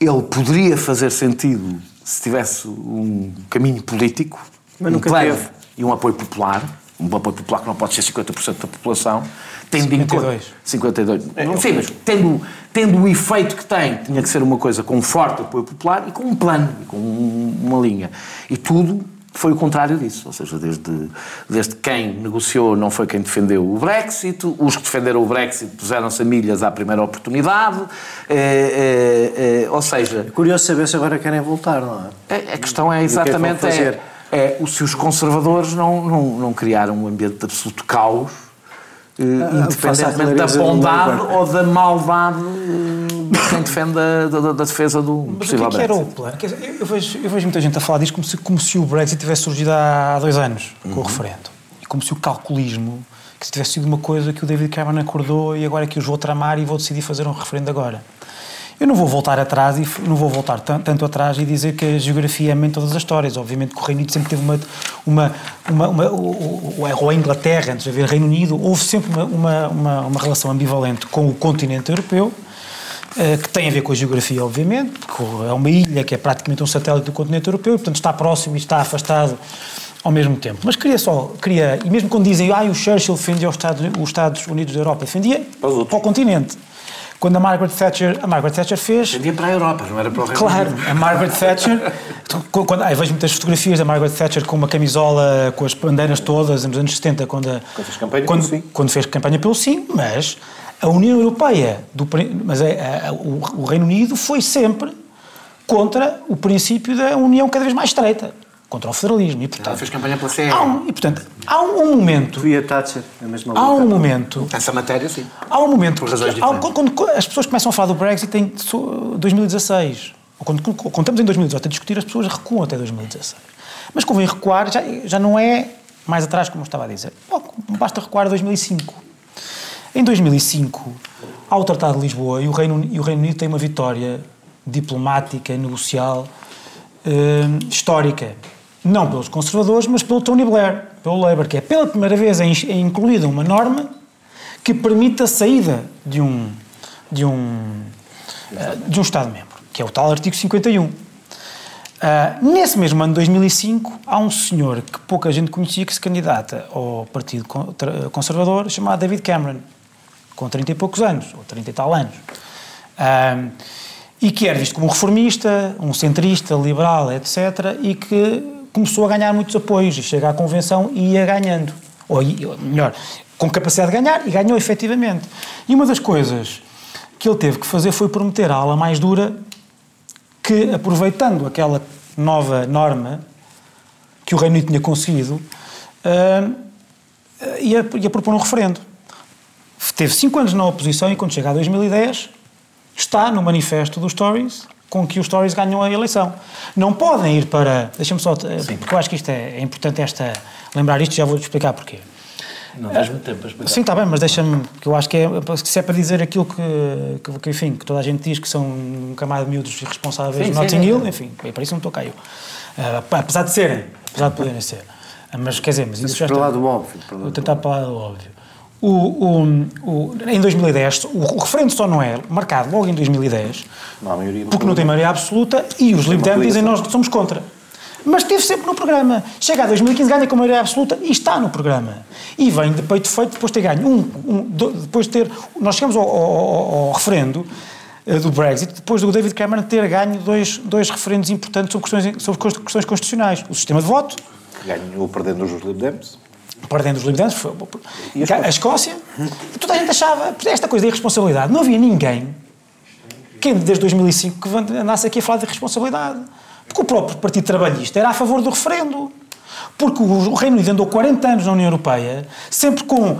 ele poderia fazer sentido se tivesse um caminho político, Mas um nunca plano teve. e um apoio popular, um apoio popular que não pode ser 50% da população, tendo em conta... 52. 52. Sim, mas tendo, tendo o efeito que tem, tinha que ser uma coisa com um forte apoio popular e com um plano, e com um- uma linha. E tudo foi o contrário disso. Ou seja, desde, desde quem negociou não foi quem defendeu o Brexit, os que defenderam o Brexit puseram-se a milhas à primeira oportunidade. eh, eh, eh, ou seja, Curioso saber se agora querem voltar, não é? a a questão é que é que exatamente é, é, o- se os conservadores não, não, não criaram um ambiente de absoluto caos, face à independentemente da bondade ou da maldade de quem defende a da, da- defesa do Mas o que possível é que era o plano? Eu, vejo, eu vejo muita gente a falar disto como se, como se o Brexit tivesse surgido há dois anos, com Uhum. o referendo. E como se o calculismo, que se tivesse sido uma coisa que o David Cameron acordou e agora é que os vou tramar e vou decidir fazer um referendo agora. Eu não vou voltar atrás e não vou voltar tan- tanto atrás e dizer que a geografia é de todas as histórias. Obviamente que o Reino Unido sempre teve uma. uma, uma, uma ou a Inglaterra, antes de haver Reino Unido, houve sempre uma, uma, uma, uma relação ambivalente com o continente europeu. Eh, que tem a ver com a geografia, obviamente, porque é uma ilha que é praticamente um satélite do continente europeu, e, portanto está próximo e está afastado ao mesmo tempo. Mas queria só, queria, e mesmo quando dizem, ah, o Churchill defendia os Estados, os Estados Unidos da Europa, defendia para, para o continente. Quando a Margaret Thatcher, a Margaret Thatcher fez... Defendia para a Europa, não era para o Reino Claro, a Margaret Thatcher, quando, ah, vejo muitas fotografias da Margaret Thatcher com uma camisola com as bandeiras todas nos anos 70, quando, a- Quando fez campanha quando, pelo sim. quando fez campanha pelo sim, mas a União Europeia, do, mas é, a- o, o Reino Unido foi sempre contra o princípio da União cada vez mais estreita, contra o federalismo. E, Ela portanto, fez campanha pela CE. há um, e, portanto, há um, um momento, Tu e a Thatcher, a mesma luta. há um momento Essa matéria, sim. Há um momento Por que, razões há- diferentes. quando, quando as pessoas começam a falar do Brexit em so- 2016, ou quando, quando, quando estamos em 2018 a discutir, as pessoas recuam até 2016. Mas convém recuar, já, já não é mais atrás, como eu estava a dizer. Bom, Basta recuar a 2005. Em 2005, há o Tratado de Lisboa e o Reino, e o Reino Unido tem uma vitória diplomática, negocial, eh, histórica. Não pelos conservadores, mas pelo Tony Blair, pelo Labour, que é pela primeira vez é é incluída uma norma que permite a saída de um, de um, eh, de um Estado-membro, que é o tal artigo 51. Ah, nesse mesmo ano de 2005, há um senhor que pouca gente conhecia que se candidata ao Partido Conservador, chamado David Cameron, com 30 e poucos anos, ou 30 e tal anos. Ah, e que era visto como um reformista, um centrista, liberal, etc., e que começou a ganhar muitos apoios e chega à convenção e ia ganhando. Ou, melhor, com capacidade de ganhar, e ganhou efetivamente. E uma das coisas que ele teve que fazer foi prometer à ala mais dura que, aproveitando aquela nova norma que o Reino Unido tinha conseguido, ah, ia, ia propor um referendo. Teve cinco anos na oposição e, quando chega a 2010, está no manifesto dos Tories com que os Tories ganham a eleição. Não podem ir para. Deixa-me só. eh, Porque eu acho que isto é, é importante esta, lembrar isto, já vou-te explicar porquê. Não tens muito tempo para explicar. Sim, está bem, mas deixa-me, que eu acho que é, se é para dizer aquilo que, que, que, enfim, que toda a gente diz que são um camada de miúdos irresponsáveis Sim, sim, Notting sim. Hill, enfim, é para isso não estou cá eu. Ah, apesar de serem, apesar de poderem ser. Mas quer dizer, mas isso já para está... lá do óbvio. para lá Vou tentar falar do óbvio. O, o, o, em 2010, o, referendo só não é marcado logo em 2010, Não maioria porque não tem maioria absoluta e os Lib Dem dizem nós somos contra. Mas esteve sempre no programa. Chega a 2015, ganha com maioria absoluta e está no programa. E vem de peito feito depois de ter ganho. Um, um, depois de ter. Nós chegamos ao, ao- ao- ao referendo eh, do Brexit depois do David Cameron ter ganho dois, dois referendos importantes sobre questões, sobre questões constitucionais: o sistema de voto Ganhou perdendo os Lib Dems. Perdendo os Dems, foi- a Escócia, e toda a gente achava, esta coisa de irresponsabilidade, não havia ninguém, quem desde 2005 que andasse aqui a falar de irresponsabilidade. Porque o próprio Partido Trabalhista era a favor do referendo. Porque o Reino Unido andou 40 anos na União Europeia, sempre, com,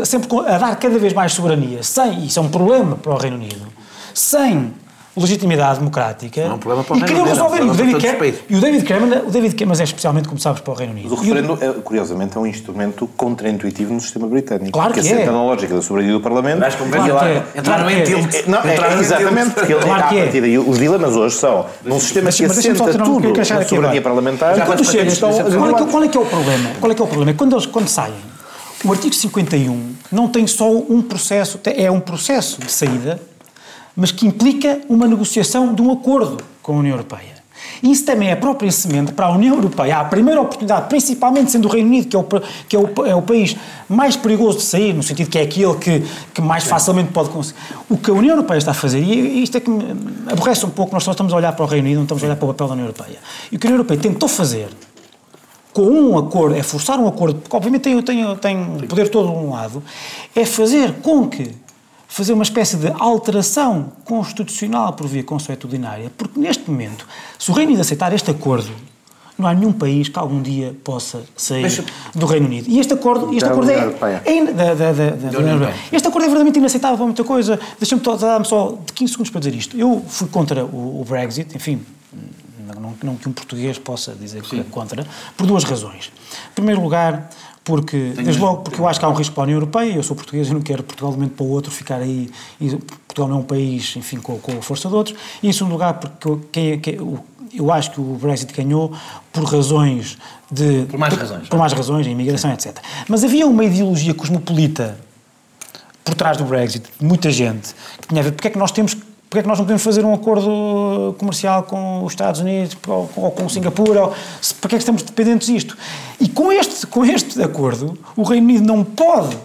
eh, sempre com- a dar cada vez mais soberania, sem, isso é um problema para o Reino Unido, sem legitimidade democrática. Não é um problema para o e Reino queriam Unido, é um resolver. E o David Cameron, e o David Cameron, o David Cameron, mas é especialmente, como sabes, para o Reino Unido. Mas o E o- referendo, é, curiosamente, é um instrumento contraintuitivo no sistema britânico. Claro que Porque assenta é. na lógica da soberania do Parlamento. Mas como Claro lá, que é. Claro em que é. É, Não, é, exatamente, porque ele, Claro que é. partida, e os dilemas hoje são, num sistema Mas- que mas assenta porque tudo na soberania parlamentar, Já Quando vais chega, para qual, é que, é- qual é que é o problema? Qual é que é o problema? Quando eles quando saem, o artigo 51 não tem só um processo, é um processo de saída, mas que implica uma negociação de um acordo com a União Europeia. Isso também é a própria semente para a União Europeia, a primeira oportunidade, principalmente sendo o Reino Unido, que, é o, que é, o, é o país mais perigoso de sair, no sentido que é aquele que, que mais facilmente pode conseguir. O que a União Europeia está a fazer, e isto é que me aborrece um pouco, nós só estamos a olhar para o Reino Unido, não estamos a olhar para o papel da União Europeia. E o que a União Europeia tentou fazer com um acordo, é forçar um acordo, porque obviamente tem, tem, tem poder todo de um lado, é fazer com que, fazer uma espécie de alteração constitucional por via consuetudinária, porque neste momento, se o Reino Unido aceitar este acordo, não há nenhum país que algum dia possa sair Deixa- do Reino Unido. E este acordo, este Da acordo União é, Europeia. é da, da, da, da União Europeia. Este acordo é verdadeiramente inaceitável para muita coisa. Deixa-me dar-me só de 15 segundos para dizer isto. Eu fui contra o, o Brexit, enfim, não, não- não que um português possa dizer que é contra, por duas razões. Em primeiro lugar, porque, logo, porque eu acho que há um risco para a União Europeia, eu sou português e não quero Portugal de um momento para o outro ficar aí, e Portugal não é um país, enfim, com, com a força de outros, e em segundo lugar, porque eu- quem, é- quem- o- eu acho que o Brexit ganhou por razões de... Por mais razões. Por mais razões, a imigração, etc. Mas havia uma ideologia cosmopolita por trás do Brexit, muita gente, que tinha a ver porque é que nós temos Porque é que nós não podemos fazer um acordo comercial com os Estados Unidos ou, ou com Singapura? Ou, porque é que estamos dependentes disto? E com este, com este acordo, o Reino Unido não pode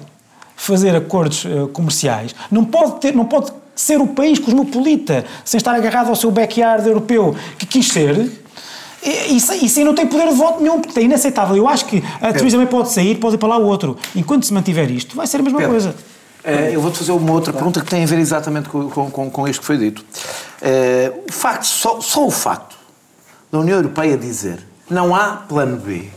fazer acordos uh, comerciais, não pode, ter, não pode ser o país cosmopolita, sem estar agarrado ao seu backyard europeu que quis ser, e, e, sem não tem poder de voto nenhum, porque é inaceitável. Eu acho que a Teresa também pode sair, pode ir para lá o outro. Enquanto se mantiver isto, vai ser a mesma Pedro. coisa. Eh, eu vou-te fazer uma outra pergunta que tem a ver exatamente com, com, com isto que foi dito. Eh, o facto, só, só o facto da União Europeia dizer não há plano B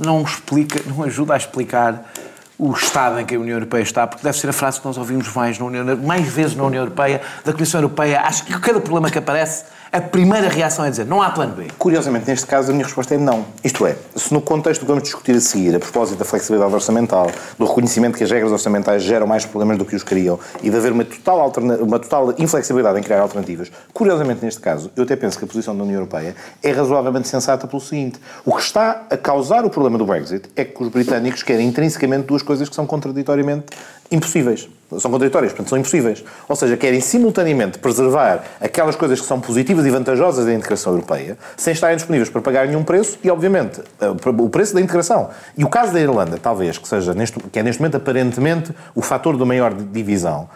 não explica, não ajuda a explicar o estado em que a União Europeia está, porque deve ser a frase que nós ouvimos mais, na União, mais vezes na União Europeia, da Comissão Europeia. Acho que cada problema que aparece a primeira reação é dizer não há plano B. Curiosamente, neste caso, a minha resposta é não. Isto é, se no contexto que vamos discutir a seguir, a propósito da flexibilidade orçamental, do reconhecimento que as regras orçamentais geram mais problemas do que os criam e de haver uma total, alterna... uma total inflexibilidade em criar alternativas, curiosamente, neste caso, eu até penso que a posição da União Europeia é razoavelmente sensata pelo seguinte: o que está a causar o problema do Brexit é que os britânicos querem intrinsecamente duas coisas que são contraditoriamente impossíveis. São contraditórias, portanto, são impossíveis. Ou seja, querem simultaneamente preservar aquelas coisas que são positivas e vantajosas da integração europeia, sem estarem disponíveis para pagar nenhum preço e, obviamente, eh, o preço da integração. E o caso da Irlanda, talvez, que, seja neste, que é neste momento aparentemente o fator da maior divisão,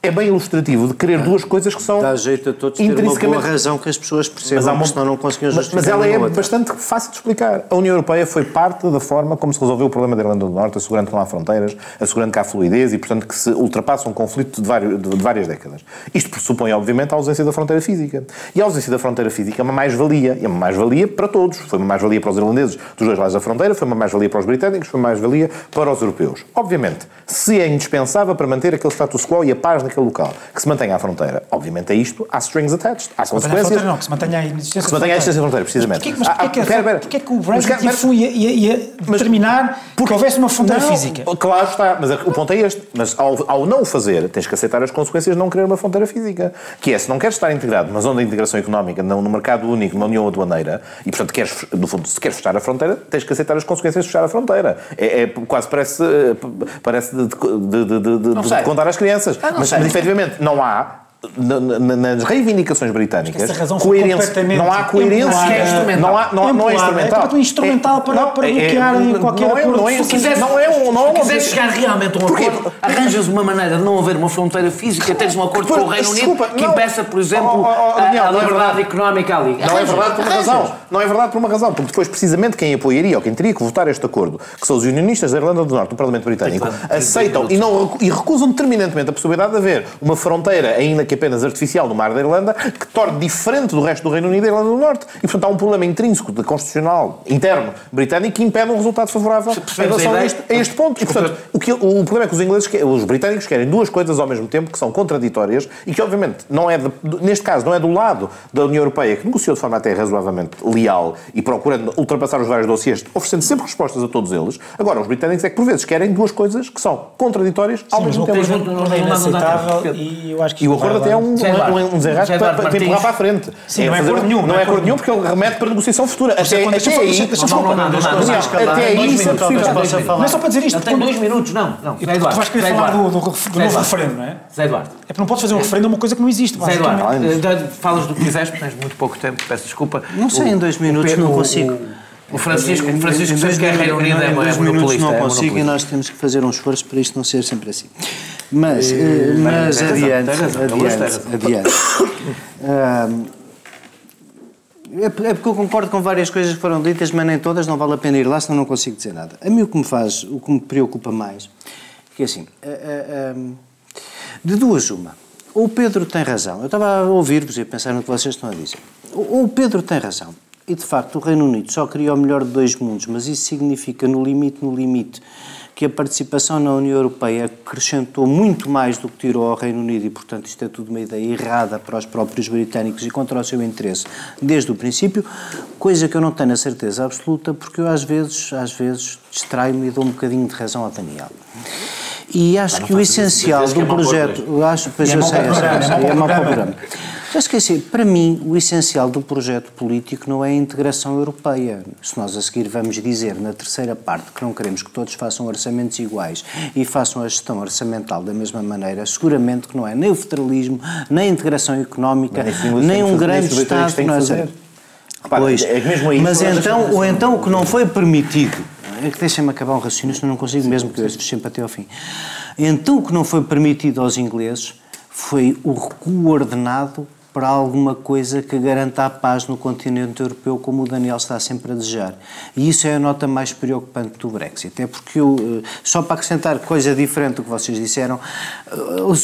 é bem ilustrativo de querer duas coisas que são Dá jeito a todos ter uma boa razão que as pessoas percebam, mas uma... senão não conseguiam justificar Mas ela é outra. bastante fácil de explicar. A União Europeia foi parte da forma como se resolveu o problema da Irlanda do Norte, assegurando que não há fronteiras, assegurando que há fluidez e, portanto, que se ultrapassa um conflito de, vários, de várias décadas. Isto pressupõe, obviamente, a ausência da fronteira física. E a ausência da fronteira física é uma mais-valia. E é uma mais-valia para todos. Foi uma mais-valia para os irlandeses dos dois lados da fronteira, foi uma mais-valia para os britânicos, foi uma mais-valia para os europeus. Obviamente, se é indispensável para manter aquele status quo e a paz naquele local, que se mantenha a fronteira. Obviamente é isto, há strings attached, há consequências. Não, que se mantenha a existência que se mantenha a existência da fronteira, precisamente. Porquê, mas porquê, ah, que, porquê que o Brexit ia, ia, ia, ia determinar porque, que houvesse uma fronteira não, física? Claro está, mas o ponto é este. Mas ao, ao não o fazer, tens que aceitar as consequências de não querer uma fronteira física. Que é, se não queres estar integrado numa zona de integração económica, no, no mercado único, numa união aduaneira, e portanto, queres, no fundo, se queres fechar a fronteira, tens que aceitar as consequências de fechar a fronteira. É, é quase parece, parece de, de, de, de, de contar às crianças. Ah, mas, mas efetivamente não há nas reivindicações britânicas, coerência, não há coerência, não, há, não, não é instrumental. É instrumental para, não, para bloquear é, qualquer não é, acordo. Não é, se quiseres, não é um, não se quiseres chegar realmente a um acordo, arranjas uma maneira de não haver uma fronteira física, tens um acordo com o Reino Unido que impeça, por exemplo, a liberdade económica ali. Não é verdade por uma razão. Não é verdade por uma razão, porque depois precisamente quem apoiaria ou quem teria que votar este acordo, que são os unionistas da Irlanda do Norte, do Parlamento Britânico, aceitam e, não, e recusam determinantemente a possibilidade de haver uma fronteira, ainda que apenas artificial, no mar da Irlanda que torne diferente do resto do Reino Unido e da Irlanda do Norte. E, portanto, há um problema intrínseco, de constitucional, interno, britânico, que impede um resultado favorável em relação a este, a este ponto. E, portanto, o, que, o problema é que os ingleses, os britânicos querem duas coisas ao mesmo tempo que são contraditórias e que, obviamente, não é de, neste caso, não é do lado da União Europeia, que negociou de forma até razoavelmente leal e procurando ultrapassar os vários dossiês, oferecendo sempre respostas a todos eles. Agora, os britânicos é que, por vezes, querem duas coisas que são contraditórias ao Sim, mesmo tempo. Não é inaceitável e eu acho que... E o acordo até é um, um, um desenrasque para, para, para empurrar para a frente. Sim, é não é acordo nenhum. Não é acordo nenhum porque ele remete para negociação futura. Até, aí... Até aí isso é possível. Não é só para dizer isto. Tem dois minutos, não. não. Tu vais querer falar do novo referendo, não é? Zé Eduardo. É porque não podes fazer um referendo a uma coisa que não existe. Zé Eduardo, falas do que quiseres, tens muito pouco tempo, peço desculpa. Não sei, em dois minutos não consigo. O Francisco, o Francisco que é Reino Unido é monopolista. não consigo e nós temos que fazer um esforço para isto não ser sempre assim. Mas, mas adiante, adiante, adiante. É porque eu concordo com várias coisas que foram ditas, mas nem todas, não vale a pena ir lá, senão não consigo dizer nada. A mim o que me faz, o que me preocupa mais, é que assim, de duas uma, ou o Pedro tem razão, eu estava a ouvir-vos e a pensar no que vocês estão a dizer, ou o Pedro tem razão, e de facto o Reino Unido só queria o melhor de dois mundos, mas isso significa no limite, no limite, que a participação na União Europeia acrescentou muito mais do que tirou ao Reino Unido. E, portanto, isto é tudo uma ideia errada para os próprios britânicos e contra o seu interesse desde o princípio, coisa que eu não tenho a certeza absoluta, porque eu às vezes, às vezes distraio-me e dou um bocadinho de razão ao Daniel. E acho que o essencial do projeto, eu acho, pois eu sei, é mau programa. Já esqueci, para mim, o essencial do projeto político não é a integração europeia. Se nós a seguir vamos dizer na terceira parte que não queremos que todos façam orçamentos iguais e façam a gestão orçamental da mesma maneira, seguramente que não é nem o federalismo, nem a integração económica, nem um grande Estado que nós é. Pois, é que mesmo aí mas então, ou então o que não foi permitido, é que deixem-me acabar um raciocínio, senão não consigo mesmo, porque eu sempre até ao fim. Então o que não foi permitido aos ingleses foi o recuo ordenado para alguma coisa que garanta a paz no continente europeu, como o Daniel está sempre a desejar. E isso é a nota mais preocupante do Brexit. É porque eu, eh, só para acrescentar coisa diferente do que vocês disseram, eh,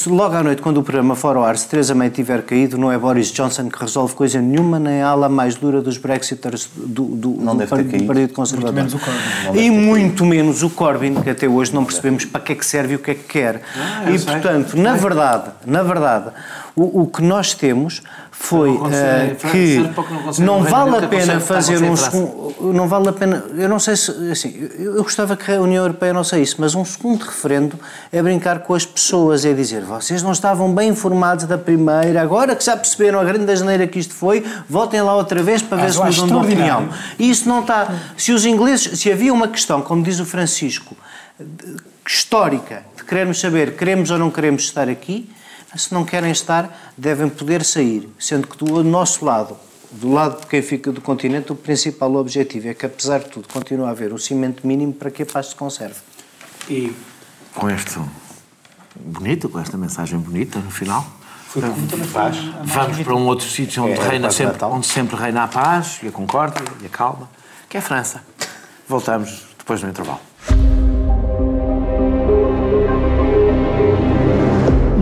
logo à noite, quando o programa Fora ao Ar, se Theresa May tiver caído, não é Boris Johnson que resolve coisa nenhuma, nem a ala mais dura dos Brexiters do, do, do, deve ter Partido- do caído. Partido Conservador. menos o Corbyn. Não E muito menos o Corbyn, que até hoje não percebemos para que é que serve e o que é que quer. e, portanto, na verdade, na verdade, o, o que nós temos foi Não consegue- França que não não vale a pena fazer um segundo, não vale a pena, eu não sei se, assim, eu eu gostava que a União Europeia não saísse, mas um segundo referendo é brincar com as pessoas, é dizer, vocês não estavam bem informados da primeira, agora que já perceberam a grande asneira que isto foi, votem lá outra vez para ver Ah, se mudam de opinião. E isso não está. Se os ingleses, se havia uma questão, como diz o Francisco, histórica, de queremos saber, queremos ou não queremos estar aqui, se não querem estar, devem poder sair. Sendo que do nosso lado, do lado de quem fica do continente, o principal objetivo é que, apesar de tudo, continue a haver um cimento mínimo para que a paz se conserve. E com este bonito, com esta mensagem bonita no final, vamos para um outro sítio onde, É, é reina sempre, Natal. onde sempre reina a paz e a concórdia e a calma, que é a França. Voltamos depois do intervalo.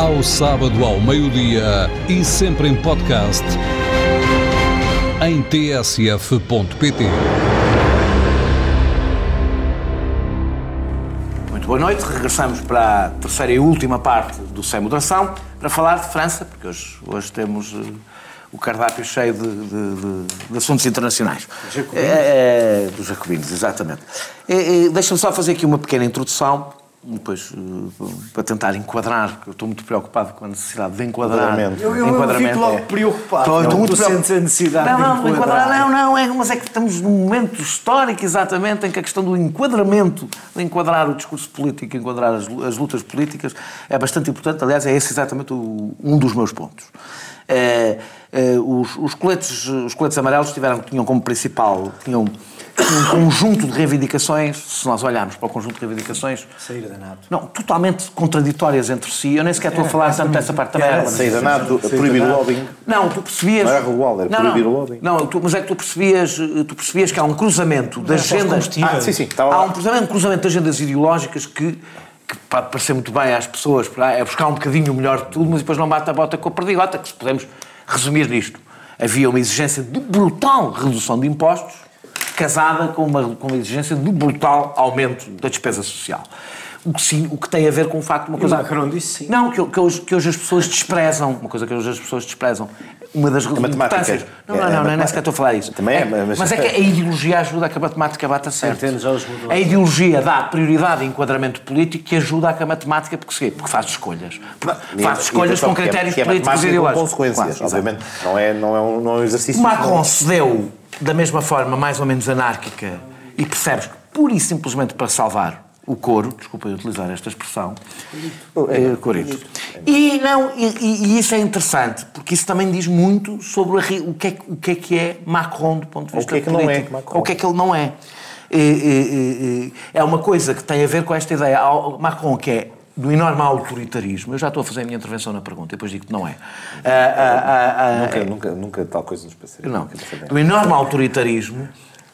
Ao sábado ao meio-dia e sempre em podcast em tsf.pt. Muito boa noite. Regressamos para a terceira e última parte do Sem Moderação para falar de França, porque hoje, hoje temos eh, o cardápio cheio de, de- de- de assuntos internacionais. É, é, dos jacobinos, exatamente. É, é, Deixa-me só fazer aqui uma pequena introdução, depois eh, para tentar enquadrar, porque eu estou muito preocupado com a necessidade de enquadrar. Enquadramento. Eu, eu, eu Enquadramento, fico logo é. preocupado. Estou- muito preocupado. a necessidade Não, de não, enquadrar. enquadrar, não, não, é, mas é que estamos num momento histórico exatamente em que a questão do enquadramento, de enquadrar o discurso político, enquadrar as, as lutas políticas, é bastante importante. Aliás, é esse exatamente o- um dos meus pontos. É, é, os, os, coletes, os coletes amarelos tiveram, tinham como principal, tinham um conjunto de reivindicações, se nós olharmos para o conjunto de reivindicações, Sair da NATO. não, totalmente contraditórias entre si. Eu nem sequer estou a falar tanto dessa parte também. Era, Sair da NATO, proibir o lobbying. Não, tu percebias. Não era regular, era Não, proibir o lobbying. Não, tu- mas é que tu percebias, tu percebias que há um cruzamento de agendas. combustíveis. Ah, sim, sim. Estava Há um cruzamento, um cruzamento de agendas ideológicas que, que pode parecer muito bem às pessoas, para- é buscar um bocadinho o melhor de tudo, mas depois não bate a bota com a perdigota, que se podemos resumir nisto. Havia uma exigência de brutal redução de impostos, casada com uma, com uma exigência de brutal aumento da despesa social. O que, sim, o que tem a ver com o facto de uma E coisa. Macron disse sim. Não, que, que hoje, que hoje as pessoas desprezam. Uma coisa que hoje as pessoas desprezam. Uma das matemática. importâncias. Não, É, não, é não, não, nem matemática. sequer estou a falar disso. Também é, É, mas- mas é que a ideologia ajuda a que a matemática bata certo. Entendo, já os mudou. A ideologia dá prioridade e enquadramento político que ajuda a que a matemática, porque, porque faz escolhas. Porque faz escolhas com que é- critérios que é políticos e matemática com ideológicos. consequências, obviamente. Não é, não, é um, não é um exercício. O Macron cedeu da mesma forma, mais ou menos anárquica, e percebes que, pura e simplesmente para salvar o couro, desculpa eu utilizar esta expressão, é, corito. E, não, e, e- isso é interessante, porque isso também diz muito sobre o, que é, que- o que é que é Macron do ponto de Ou o vista que é que não é político. Macron. Ou o que é que ele não é. E- é uma coisa que tem a ver com esta ideia. Macron, que é do enorme autoritarismo, eu já estou a fazer a minha intervenção na pergunta, depois digo que não é. Ah, ah, ah, ah, Nunca, nunca, nunca tal coisa nos passou. não. Do enorme autoritarismo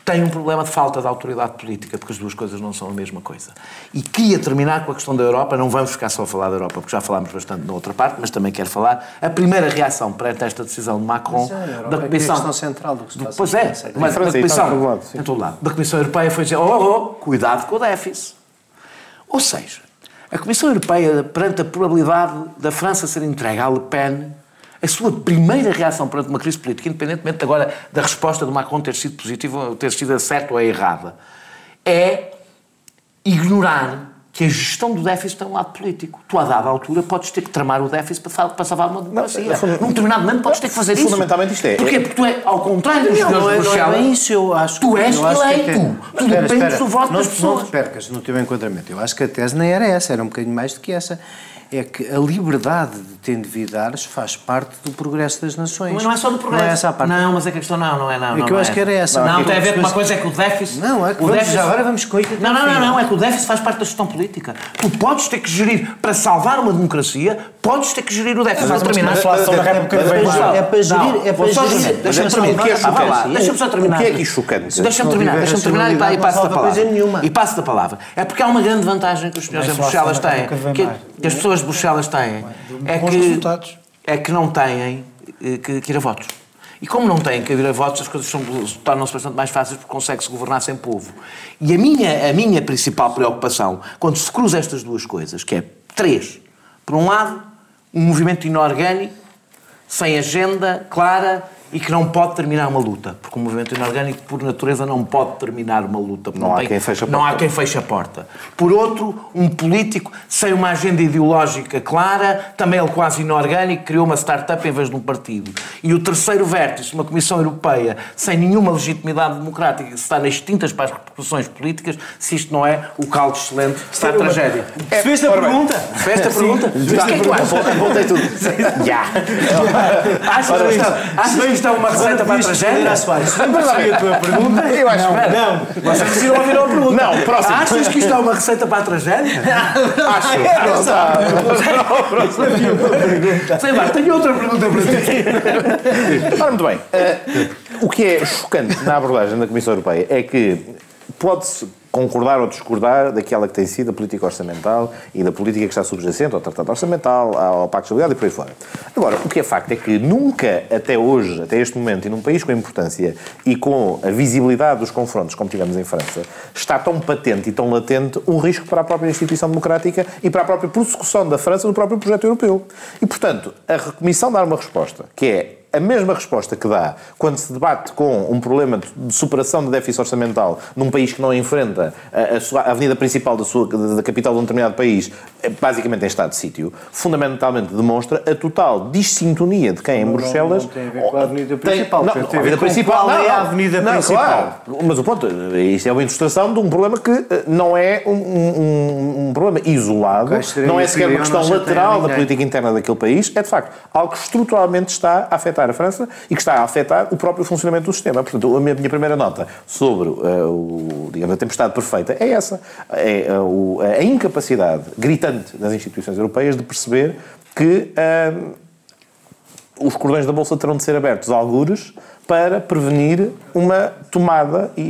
tem um problema de falta de autoridade política, porque as duas coisas não são a mesma coisa. E queria terminar com a questão da Europa, não vamos ficar só a falar da Europa, porque já falámos bastante na outra parte, mas também quero falar. A primeira reação perante esta decisão de Macron, Mas é, a da é a Comissão. questão central do que se passa Pois é, mas da está Comissão, todo lado, em todo lado. Da Comissão Europeia foi dizer: oh, oh, cuidado com o déficit. Ou seja, a Comissão Europeia, perante a probabilidade da França ser entregue à Le Pen, a sua primeira reação perante uma crise política, independentemente agora da resposta do Macron ter sido positiva, ou ter sido certa ou errada, é ignorar que a gestão do déficit tem um lado político. Tu, a dada altura, podes ter que tramar o déficit para, para salvar uma democracia. é funda- Num determinado momento podes ter que fazer isso. Fundamentalmente isto é- Porquê? Porque tu é, ao contrário dos Não, senhores não é, de não é Bruxelas, isso, eu acho. tu és acho que eleito. até- Tu Espera, dependes espera. do voto não, das Não pessoas. te percas no teu enquadramento. Eu acho que a tese nem era essa, era um bocadinho mais do que essa. É que a liberdade de te endividares faz parte do progresso das nações. Mas não é só do progresso. Não é essa a parte. Não, mas é que a questão não, não é não. É não que eu é acho que era essa. Não, Não, tem a ver com uma mas- coisa é que o déficit... Não, é que o vamos- déficit- agora vamos com Não, não, não, não, é que o déficit faz parte da gestão política. Tu podes ter que gerir, para salvar uma democracia, podes ter que gerir o déficit. Mas a inflação da República é para gerir- é para gerir- Não, é só mas Deixa-me terminar. o que é Ah? Deixa-me só terminar. O que é aqui chocante? Deixa-me não terminar, deixa-me terminar e, passo não da palavra. nenhuma. E passo da palavra. É porque há uma grande vantagem que os senhores em Bruxelas têm, que, mais. que as pessoas de Bruxelas têm, é que, é que não têm eh, que, que ir a votos. E como não têm que ir a votos, as coisas tornam-se bastante mais fáceis porque consegue-se governar sem povo. E a minha, a minha principal preocupação, quando se cruza estas duas coisas, que é três. Por um lado, um movimento inorgânico, sem agenda clara e que não pode terminar uma luta. Porque um movimento inorgânico, por natureza, não pode terminar uma luta. Não há quem feche a Não porta. há quem feche a porta. Por outro, um político sem uma agenda ideológica clara, também ele quase inorgânico, criou uma startup em vez de um partido. E o terceiro vértice, uma Comissão Europeia sem nenhuma legitimidade democrática, que se está nas tintas para as repercussões políticas, se isto não é o caldo excelente para a tragédia. Percebeste a pergunta? Percebeste a pergunta? O é? Apontei tudo. Já. Achas que isto- isto é uma receita para a tragédia? a tua pergunta? Eu acho que Não, vocês decidiram ouvir a pergunta. Não, próximo. Achas que isto é uma receita para a tragédia? acho. Sei lá, tenho outra pergunta para ti. Ora, muito bem. Eh, o que é chocante na abordagem da Comissão Europeia é que pode-se concordar ou discordar daquela que tem sido a política orçamental e da política que está subjacente ao Tratado Orçamental, ao Pacto de Estabilidade e por aí fora. Agora, o que é facto é que nunca, até hoje, até este momento, e num país com a importância e com a visibilidade dos confrontos, como tivemos em França, está tão patente e tão latente um risco para a própria instituição democrática e para a própria prossecução da França no próprio projeto europeu. E, portanto, a Comissão dar uma resposta, que é a mesma resposta que dá quando se debate com um problema de superação do déficit orçamental num país que não enfrenta a, a sua- a avenida principal da, sua, da capital de um determinado país, é basicamente em estado de sítio, fundamentalmente demonstra a total dissintonia de quem em Bruxelas... não tem a ver com a avenida Tem- principal, Não, tem a avenida principal... qual é não, a não. avenida Não, principal. claro. Mas o ponto, isto é uma ilustração de um problema que eh, não é um, um- um problema isolado, não é sequer uma questão não lateral da política interna daquele país, é de facto algo que estruturalmente está a afetar a França e que está a afetar o próprio funcionamento do sistema. Portanto, a minha, primeira nota sobre eh, o, digamos, a tempestade perfeita é essa. É o- a incapacidade gritante das instituições europeias de perceber que ah, os cordões da Bolsa terão de ser abertos a algures para prevenir uma tomada e,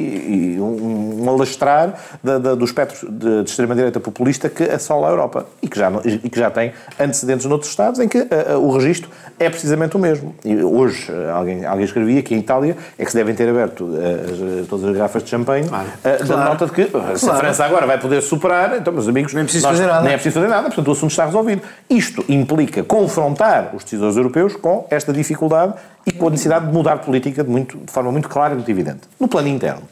e um, um alastrar da, da, do espectro de, de extrema-direita populista que assola a Europa e que já, e que já tem antecedentes noutros Estados em que ah, ah, o registro é precisamente o mesmo. E hoje ah, alguém, alguém escrevia que em Itália é que se devem ter aberto as- todas as garrafas de champanhe, ah, dando Claro. nota de que ah, se a Claro. França agora vai poder superar, então, meus amigos, Nem preciso nós- fazer nada. nem é preciso fazer nada, portanto o assunto está resolvido. Isto implica confrontar os decisores europeus com esta dificuldade e com a necessidade de mudar política de, muito- de forma muito clara e muito evidente. No plano interno.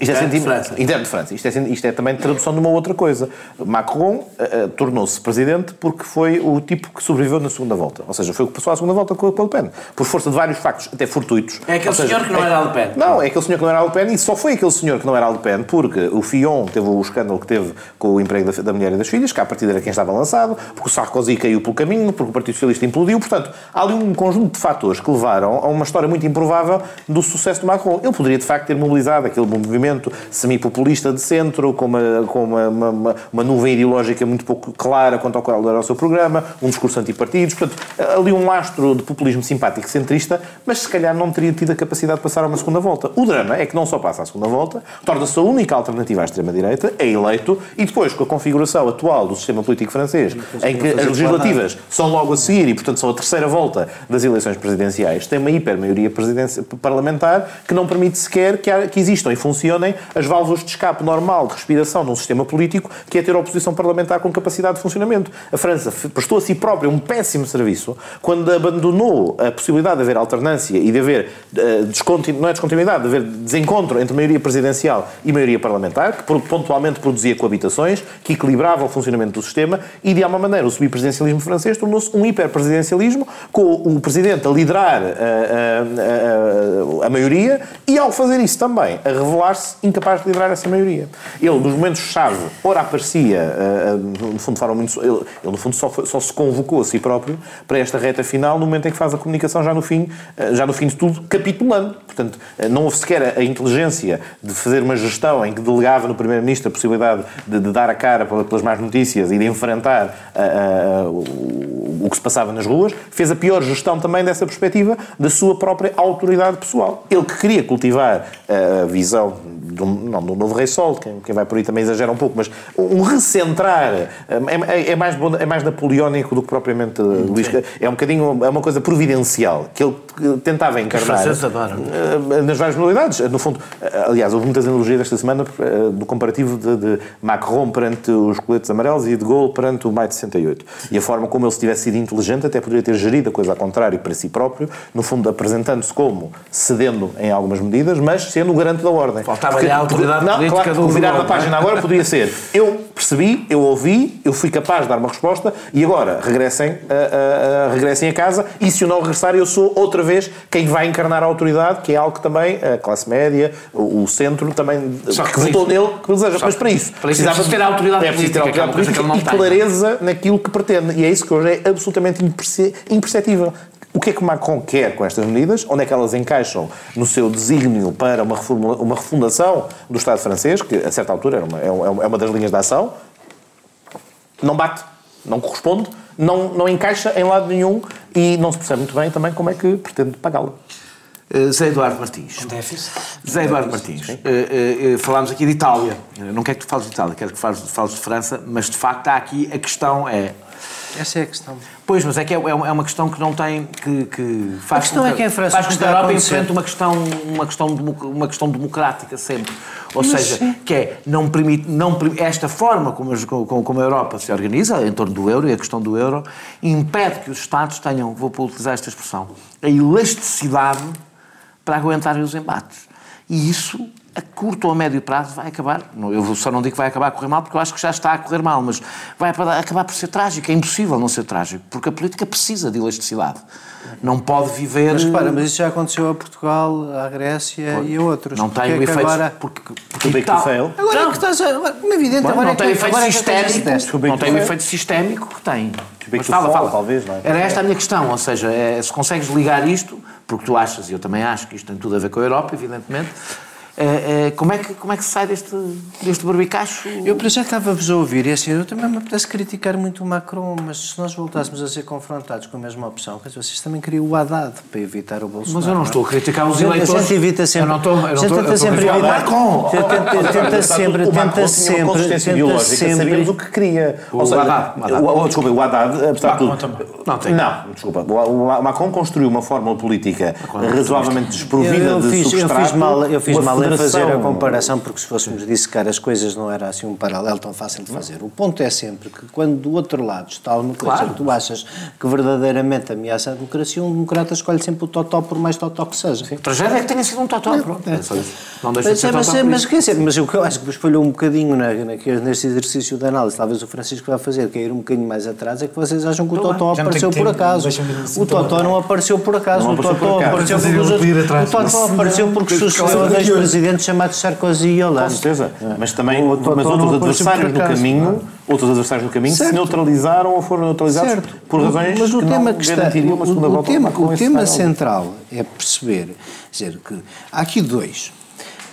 Isto é Interno de França. Interno de França. Isto é, isto é também tradução de uma outra coisa. Macron eh, tornou-se presidente porque foi o tipo que sobreviveu na segunda volta. Ou seja, foi o que passou à segunda volta com a a Le Pen. Por força de vários factos, até fortuitos. É aquele seja, senhor que não era a Le Pen. Não, é aquele senhor que não era a Le Pen e só foi aquele senhor que não era a Le Pen porque o Fillon teve o escândalo que teve com o emprego da, da mulher e das filhas, que à partida era quem estava lançado, porque o Sarkozy caiu pelo caminho, porque o Partido Socialista implodiu. Portanto, há ali um conjunto de fatores que levaram a uma história muito improvável do sucesso de Macron. Ele poderia, de facto, ter mobilizado aquele movimento movimento semipopulista de centro, com uma, com uma, uma, uma nuvem ideológica muito pouco clara quanto ao qual era o seu programa, um discurso antipartidos, portanto, ali um lastro de populismo simpático centrista, mas se calhar não teria tido a capacidade de passar a uma segunda volta. O drama é que não só passa à segunda volta, torna-se a única alternativa à extrema-direita, é eleito, e depois, com a configuração atual do sistema político francês, em que as legislativas são logo a seguir e, portanto, são a terceira volta das eleições presidenciais, tem uma hipermaioria parlamentar que não permite sequer que, há, que existam e funcionem as válvulas de escape normal de respiração num sistema político, que é ter oposição parlamentar com capacidade de funcionamento. A França prestou a si própria um péssimo serviço quando abandonou a possibilidade de haver alternância e de haver uh, descontinu... não é descontinuidade, de haver desencontro entre maioria presidencial e maioria parlamentar, que pontualmente produzia coabitações, que equilibrava o funcionamento do sistema e, de alguma maneira, o semipresidencialismo francês tornou-se um hiperpresidencialismo com o presidente a liderar a, a, a, a maioria e, ao fazer isso também, a revelar-se incapaz de liderar essa maioria. Ele, nos momentos-chave, ora aparecia, no fundo, falam muito, ele, ele, no fundo, só, só se convocou a si próprio para esta reta final, no momento em que faz a comunicação já no fim, já no fim de tudo, capitulando. Portanto, não houve sequer a inteligência de fazer uma gestão em que delegava no Primeiro-Ministro a possibilidade de, de, dar a cara pelas más notícias e de enfrentar o, o que se passava nas ruas, fez a pior gestão também dessa perspectiva da sua própria autoridade pessoal. Ele que queria cultivar a visão do, não, do novo Rei Sol, quem, quem vai por aí também exagera um pouco, mas um recentrar é, é, é mais, é mais napoleónico do que propriamente hum, Luís. É um bocadinho, é uma coisa providencial que ele tentava encarnar eh, nas várias modalidades. No fundo, eh, aliás, houve muitas analogias esta semana eh, do comparativo de, de Macron perante os coletes amarelos e de Gaulle perante o Maio de 68. E a forma como ele se tivesse sido inteligente até poderia ter gerido a coisa ao contrário para si próprio, no fundo apresentando-se como cedendo em algumas medidas, mas sendo o garante da ordem. Faltava a autoridade não, política claro, do virar da é? página agora poderia ser eu percebi, eu ouvi, eu fui capaz de dar uma resposta e agora regressem, uh, uh, regressem a casa e se eu não regressar eu sou outra vez quem vai encarnar a autoridade, que é algo que também a classe média, o, o centro também Só que votou nele, que deseja. Mas para isso, para isso é preciso ter a autoridade é ter política, que é autoridade não política e tem. clareza naquilo que pretende. E é isso que hoje é absolutamente imperce- imperceptível. O que é que Macron quer com estas medidas? Onde é que elas encaixam no seu desígnio para uma, reformula- uma refundação do Estado francês, que a certa altura era uma- é uma, é uma das linhas de ação? Não bate, não corresponde, não, não encaixa em lado nenhum e não se percebe muito bem também como é que pretende pagá-la. Uh, Zé Eduardo Martins. déficit. Zé Eduardo Martins. Uh, uh, uh, falámos aqui de Itália. Uh, Não quero que tu fales de Itália, quero que fales, fales de França, mas de facto há aqui a questão é. Essa é a questão. Pois, mas é que é, é uma questão que não tem. que, que faz questão com é que em França faz com que que a a Europa enfrente uma questão, uma, questão, uma questão democrática sempre. Ou Mas seja, sim. que é não permite, não, esta forma como, como a Europa se organiza em torno do euro e a questão do euro impede que os Estados tenham, vou utilizar esta expressão, a elasticidade para aguentarem os embates. E isso, a curto ou a médio prazo, vai acabar. não- Eu só não digo que vai acabar a correr mal, porque eu acho que já está a correr mal, mas vai acabar por ser trágico. É impossível não ser trágico, porque a política precisa de elasticidade. Não pode viver. Mas repara, mas isso já aconteceu a Portugal, à Grécia e a outros. Não Porque tem é o que efeito. Agora, Porque, big to tal- fail. agora é que estás a. Como é evidente, Bom, agora não é que, tem efeito agora é acontece sistémico, não tem o efeito sistémico que tem. big Mas fala, fall, fala. talvez, não é? Era esta a minha questão, ou seja, é, se consegues ligar isto, porque tu achas, e eu também acho que isto tem tudo a ver com a Europa, evidentemente, é, é, como, é que, como é que se sai deste, deste barbicacho? Eu para já estava-vos a ouvir e assim, eu também me apetece criticar muito o Macron, mas se nós voltássemos a ser confrontados com a mesma opção, quer dizer, vocês também queriam o Haddad para evitar o Bolsonaro. Mas eu não estou a criticar os eleitores. A gente evita sempre. Eu não estou- eu não estou- tenta sempre evitar. Macron. Tenta, sempre, tudo, o Macron tenta sempre, tenta ideológica, sabíamos sempre. o que queria. O Haddad, desculpa, o Haddad, apesar de tudo... Não, tem. Não, desculpa. O, Macron construiu uma fórmula política razoavelmente desprovida Eu, eu de fiz, eu substrato. fiz mal, eu fiz mal em fazer a federação- comparação, porque se fôssemos dissecar as coisas não era assim um paralelo tão fácil de fazer. O ponto é sempre que quando do outro lado está uma coisa Claro. que tu achas que verdadeiramente ameaça a democracia, um democrata escolhe sempre o totó por mais totó que seja. A tragédia é que tenha sido um totó, pronto. É. Não deixa de Mas, ser é, mas, totó é, mas, isso. quer dizer, mas o que eu acho que vos falhou um bocadinho na, na, neste exercício de análise, talvez o Francisco vai fazer, que é ir um bocadinho mais atrás, é que vocês acham que o Totó não apareceu por acaso. O Totó não apareceu por acaso, o apareceu por Totó acaso. apareceu porque os outros- o Totó apareceu porque sucedeu a dois presidentes chamados Sarkozy e Com Hollande. certeza. Mas também O mas Totó outros adversários no acaso, caminho, outros adversários no caminho se Certo. neutralizaram ou foram neutralizados Certo. por razões Mas o que tema não que está, garantiriam uma segunda o, volta tema, com o tema central é perceber, dizer que há aqui dois.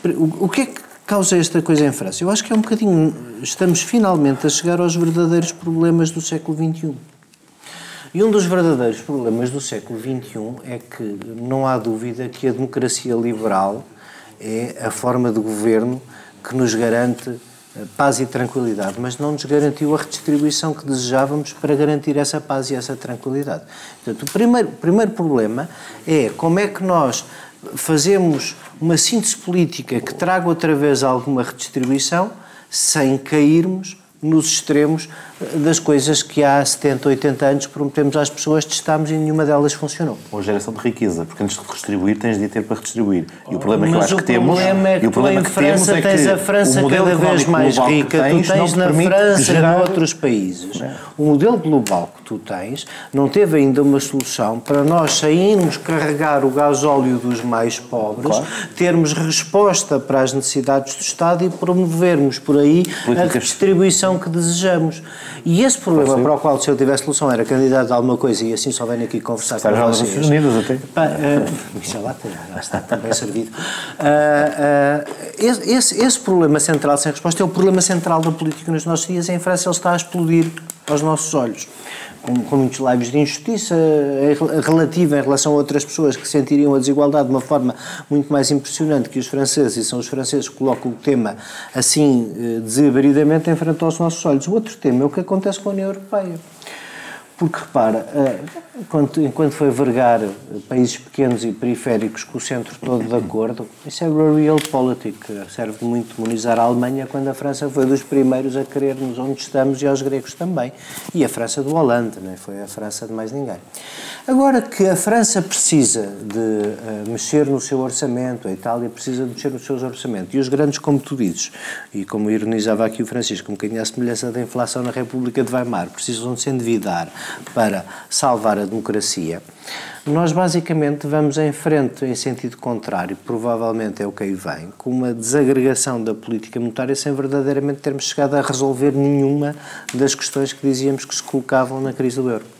O, o que é que causa esta coisa em França? Eu acho que é um bocadinho. Estamos finalmente a chegar aos verdadeiros problemas do século XXI. E um dos verdadeiros problemas do século XXI é que não há dúvida que a democracia liberal é a forma de governo que nos garante eh, paz e tranquilidade, mas não nos garantiu a redistribuição que desejávamos para garantir essa paz e essa tranquilidade. Portanto, o primeiro, primeiro problema é como é que nós fazemos uma síntese política que traga outra vez alguma redistribuição sem cairmos nos extremos das coisas que há 70, 80 anos prometemos às pessoas, testámos e nenhuma delas funcionou. Ou geração de riqueza, porque antes de redistribuir tens de ter para redistribuir. E o problema Mas que eu acho que temos, problema é que e o problema que temos França é que tens a França cada vez mais rica, tens tu tens na França e gerar- noutros países. O modelo global que tu tens não teve ainda uma solução para nós sairmos carregar o gasóleo dos mais pobres, Claro. termos resposta para as necessidades do Estado e promovermos por aí a Políticas- redistribuição que desejamos. E esse problema para o qual, se eu tivesse solução, era candidato a alguma coisa e assim só venho aqui conversar Estar com vocês. Nações Unidas até. Pá, eh, isso é lá, já está também servido. Ah, esse, esse- esse problema central sem resposta é o problema central da política nos nossos dias. Em França ele está a explodir aos nossos olhos. Com, com muitos laivos de injustiça rel- relativa em relação a outras pessoas que sentiriam a desigualdade de uma forma muito mais impressionante que os franceses, e são os franceses que colocam o tema assim eh, desabridamente em frente aos nossos olhos. O outro tema é o que acontece com a União Europeia. Porque repara, eh, enquanto, foi vergar eh, países pequenos e periféricos com o centro todo de acordo, isso é realpolitik. Serve muito demonizar a Alemanha quando a França foi dos primeiros a querer-nos onde estamos e aos gregos também. E a França do Hollande, não é? foi a França de mais ninguém. Agora que a França precisa de eh, mexer no seu orçamento, a Itália precisa de mexer nos seus orçamentos, e os grandes, como tu dizes, e como ironizava aqui o Francisco, um bocadinho à semelhança da inflação na República de Weimar, precisam de se endividar para salvar a democracia, nós basicamente vamos em frente em sentido contrário, provavelmente é o que aí vem, com uma desagregação da política monetária sem verdadeiramente termos chegado a resolver nenhuma das questões que dizíamos que se colocavam na crise do euro.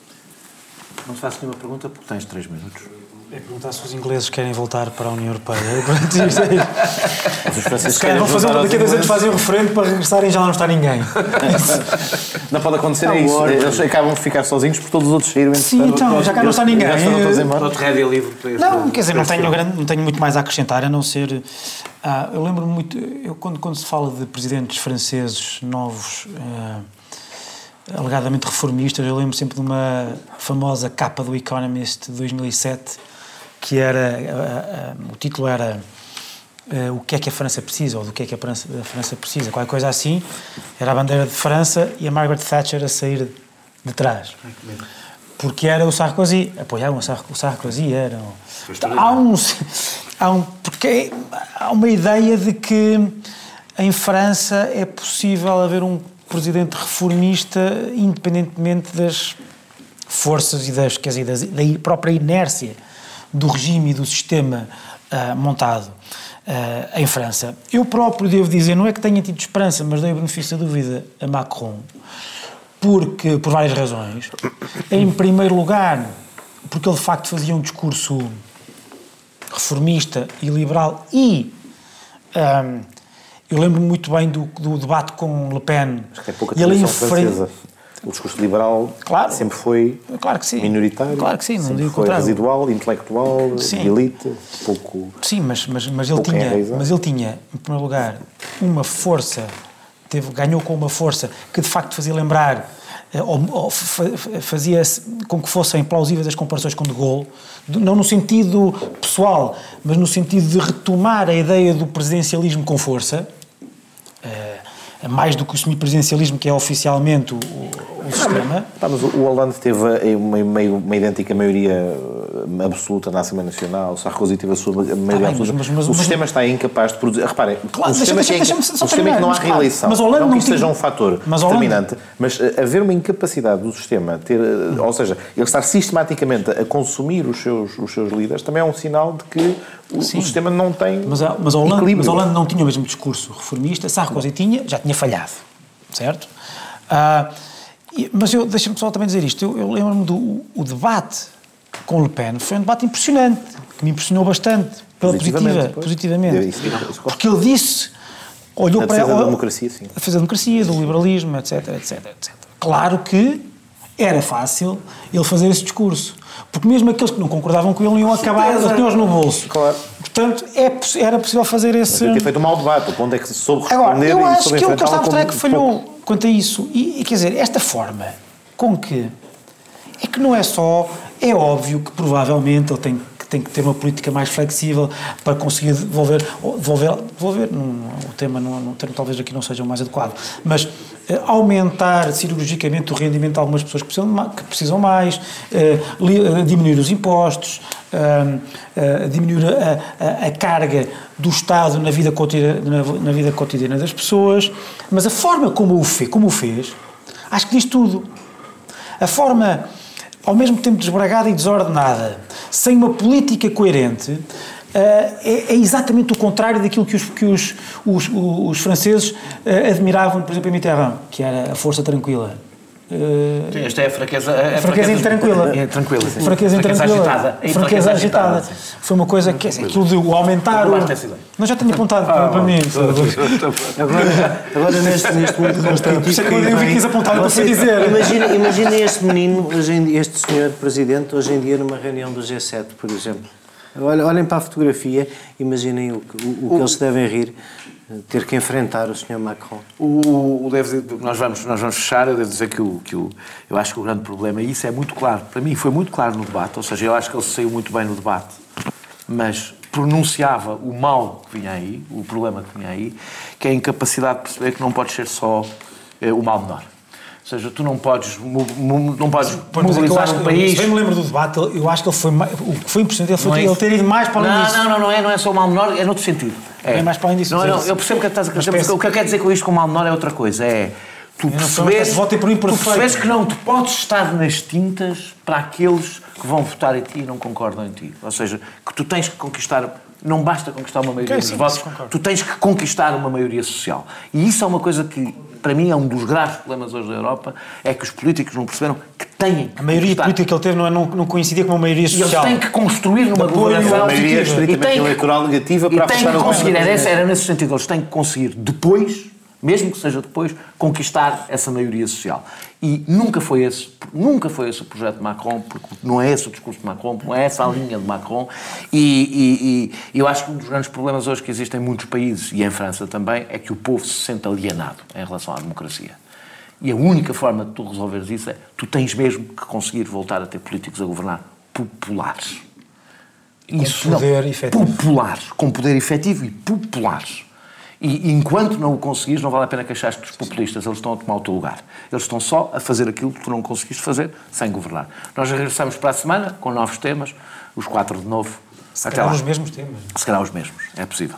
Não te faço nenhuma pergunta porque tens três minutos. É perguntar se os ingleses querem voltar para a União Europeia. Isto é- Os franceses Se calhar vão fazer daqui a dois anos fazem um referendo para regressarem e já lá não está ninguém. Não pode acontecer é isso. Eles acabam de ficar sozinhos porque todos os outros saíram. Sim, então, já cá não está ninguém. Já foram todos embora. Outro rédea livre para Não, quer dizer, não tenho, grande- não tenho muito mais a acrescentar, a não ser. ah, eu lembro-me muito. Eu, quando, quando se fala de presidentes franceses novos, ah, alegadamente reformistas, eu lembro sempre de uma famosa capa do Economist de 2007, que era. o título era. ah, o que é que a França precisa, ou do que é que a França, a França precisa, qualquer coisa assim. Era a bandeira de França e a Margaret Thatcher a sair de trás. Porque era o Sarkozy, apoiavam o Sar- o Sarkozy, eram. Há um, há um. Porque há uma ideia de que em França é possível haver um presidente reformista independentemente das forças e das, quer dizer, da própria inércia do regime e do sistema ah, montado ah, em França. Eu próprio devo dizer, não é que tenha tido esperança, mas dei o benefício da dúvida a Macron, porque, por várias razões. Em primeiro lugar, porque ele de facto fazia um discurso reformista e liberal e ahm, eu lembro-me muito bem do, do debate com Le Pen. É pouca e ele em tradição frente- francesa. O discurso liberal Claro. sempre foi Claro que sim. minoritário. Claro que sim, não digo foi contrário. residual, intelectual, Sim. de elite, pouco. Sim, mas, mas, mas, ele tinha, enraizado. mas ele tinha, em primeiro lugar, uma força, teve, ganhou com uma força que de facto fazia lembrar, eh, ou, ou fa- fa- fazia com que fossem plausíveis as comparações com De Gaulle, não no sentido pessoal, mas no sentido de retomar a ideia do presidencialismo com força, eh, mais do que o semipresidencialismo que é oficialmente o, o- o sistema. Pá, mas o o Hollande teve uma, meio- uma idêntica maioria absoluta na Assembleia Nacional, o Sarkozy teve a sua maioria Tá absoluta. mas- mas- o mas- sistema está incapaz de produzir. Reparem, Claro, o sistema, deixa- que é, deixa- deixa-me só o sistema é que não há mas claro, reeleição. mas não que não isso tinha- seja um fator mas determinante, mas eh, haver uma incapacidade do sistema ter, eh, ou seja, ele estar sistematicamente a consumir os seus, os seus líderes, também é um sinal de que o, o sistema não tem Mas a, mas, a Holanda, equilíbrio. mas a Holanda não tinha o mesmo discurso reformista, Sarkozy tinha, já tinha falhado, certo? E- mas eu deixa-me só também dizer isto, eu, eu lembro-me do o debate com Le Pen, foi um debate impressionante, que me impressionou bastante, pela Positivamente, positiva, pois. positivamente. Isso- Porque ele disse olhou A para defesa da democracia, sim. a defesa da democracia, do liberalismo, etc, etc, etc. Claro que era fácil ele fazer esse discurso, porque mesmo aqueles que não concordavam com ele iam acabar, certeza. eles tinham-os no bolso. Claro. Portanto, é era possível fazer esse... Ter feito um mau debate, o ponto é que se soube responder Agora, eu acho que o que ele está a enfrentá-lo mostrar é como que falhou quanto a isso. E, e, quer dizer, esta forma com que. É que não é só. É óbvio que provavelmente ele tem, que tem que ter uma política mais flexível para conseguir devolver. Devolver, devolver não, o tema, o termo talvez aqui não seja o mais adequado, mas eh, aumentar cirurgicamente o rendimento de algumas pessoas que precisam, que precisam mais, eh, li- eh, diminuir os impostos, eh, eh, diminuir a, a- a carga do Estado na vida, cotidiana, na, na vida cotidiana das pessoas, mas a forma como o, fe, como o fez, acho que diz tudo. A forma, ao mesmo tempo desbragada e desordenada, sem uma política coerente, eh, é, é exatamente o contrário daquilo que os, que os, os, os franceses eh, admiravam, por exemplo, em Mitterrand, que era a força tranquila. Sim, esta é a fraqueza. A, fraqueza intranquila. É tranquila, sim. Fraqueza intranquila. agitada. Fraqueza agitada. Foi uma coisa que, aquilo de o aumentar. O... Não, já tenho apontado para, para mim. Agora, agora neste, neste é que eu dei o que quis apontar para Você- dizer. Imagina, imagina este menino, hoje em dia, este senhor presidente, hoje em dia numa reunião do G7, por exemplo. Olhem para a fotografia, imaginem o, que- o, o que eles devem rir, ter que enfrentar o senhor Macron. O, o devo nós, vamos, nós vamos fechar, eu devo dizer que, o, que o, eu acho que o grande problema, e isso é muito claro, para mim foi muito claro no debate, ou seja, eu acho que ele saiu muito bem no debate, mas pronunciava o mal que vinha aí, o problema que vinha aí, que é a incapacidade de perceber que não pode ser só eh, o mal menor. Ou seja, tu não podes, não podes Pois, é eu mobilizar um país... Se bem me lembro do debate, eu acho que ele foi mais, o que foi impressionante ele foi Não é ele ter ido mais para além não, disso. Não, não, não é, não é só o mal menor, é noutro sentido. É mais para além disso, Não, não, eu percebo o que estás a Mas dizer, o que eu quero dizer com isto com o mal menor é outra coisa, é tu percebes, tu percebes que não te podes estar nas tintas para aqueles que vão votar em ti e não concordam em ti. Ou seja, que tu tens que conquistar, não basta conquistar uma maioria dos votos, tu tens que conquistar uma maioria social. E isso é uma coisa que, para mim, é um dos graves problemas hoje da Europa, é que os políticos não perceberam que têm que A maioria conquistar. política que ele teve não, é- não, não coincidia com uma maioria E eles social. têm que construir numa apoio governação à maioria positiva. estritamente E têm que- eleitoral negativa e para têm afastar que conseguir, era, era nesse sentido, eles têm que conseguir depois, mesmo que seja depois, conquistar essa maioria social. E nunca foi esse, nunca foi esse o projeto de Macron, porque não é esse o discurso de Macron, não é essa a linha de Macron. E, e- e eu acho que um dos grandes problemas hoje que existem em muitos países, e em França também, é que o povo se sente alienado em relação à democracia. E a única forma de tu resolveres isso é tu tens mesmo que conseguir voltar a ter políticos a governar populares. Isso poder não, efetivo. populares, com poder efetivo e populares. E enquanto não o conseguires, não vale a pena queixar-te dos populistas, eles estão a tomar o teu lugar. Eles estão só a fazer aquilo que tu não conseguiste fazer sem governar. Nós regressamos para a semana com novos temas, os quatro de novo. Se Até calhar lá. os mesmos temas. Se calhar os mesmos, é possível.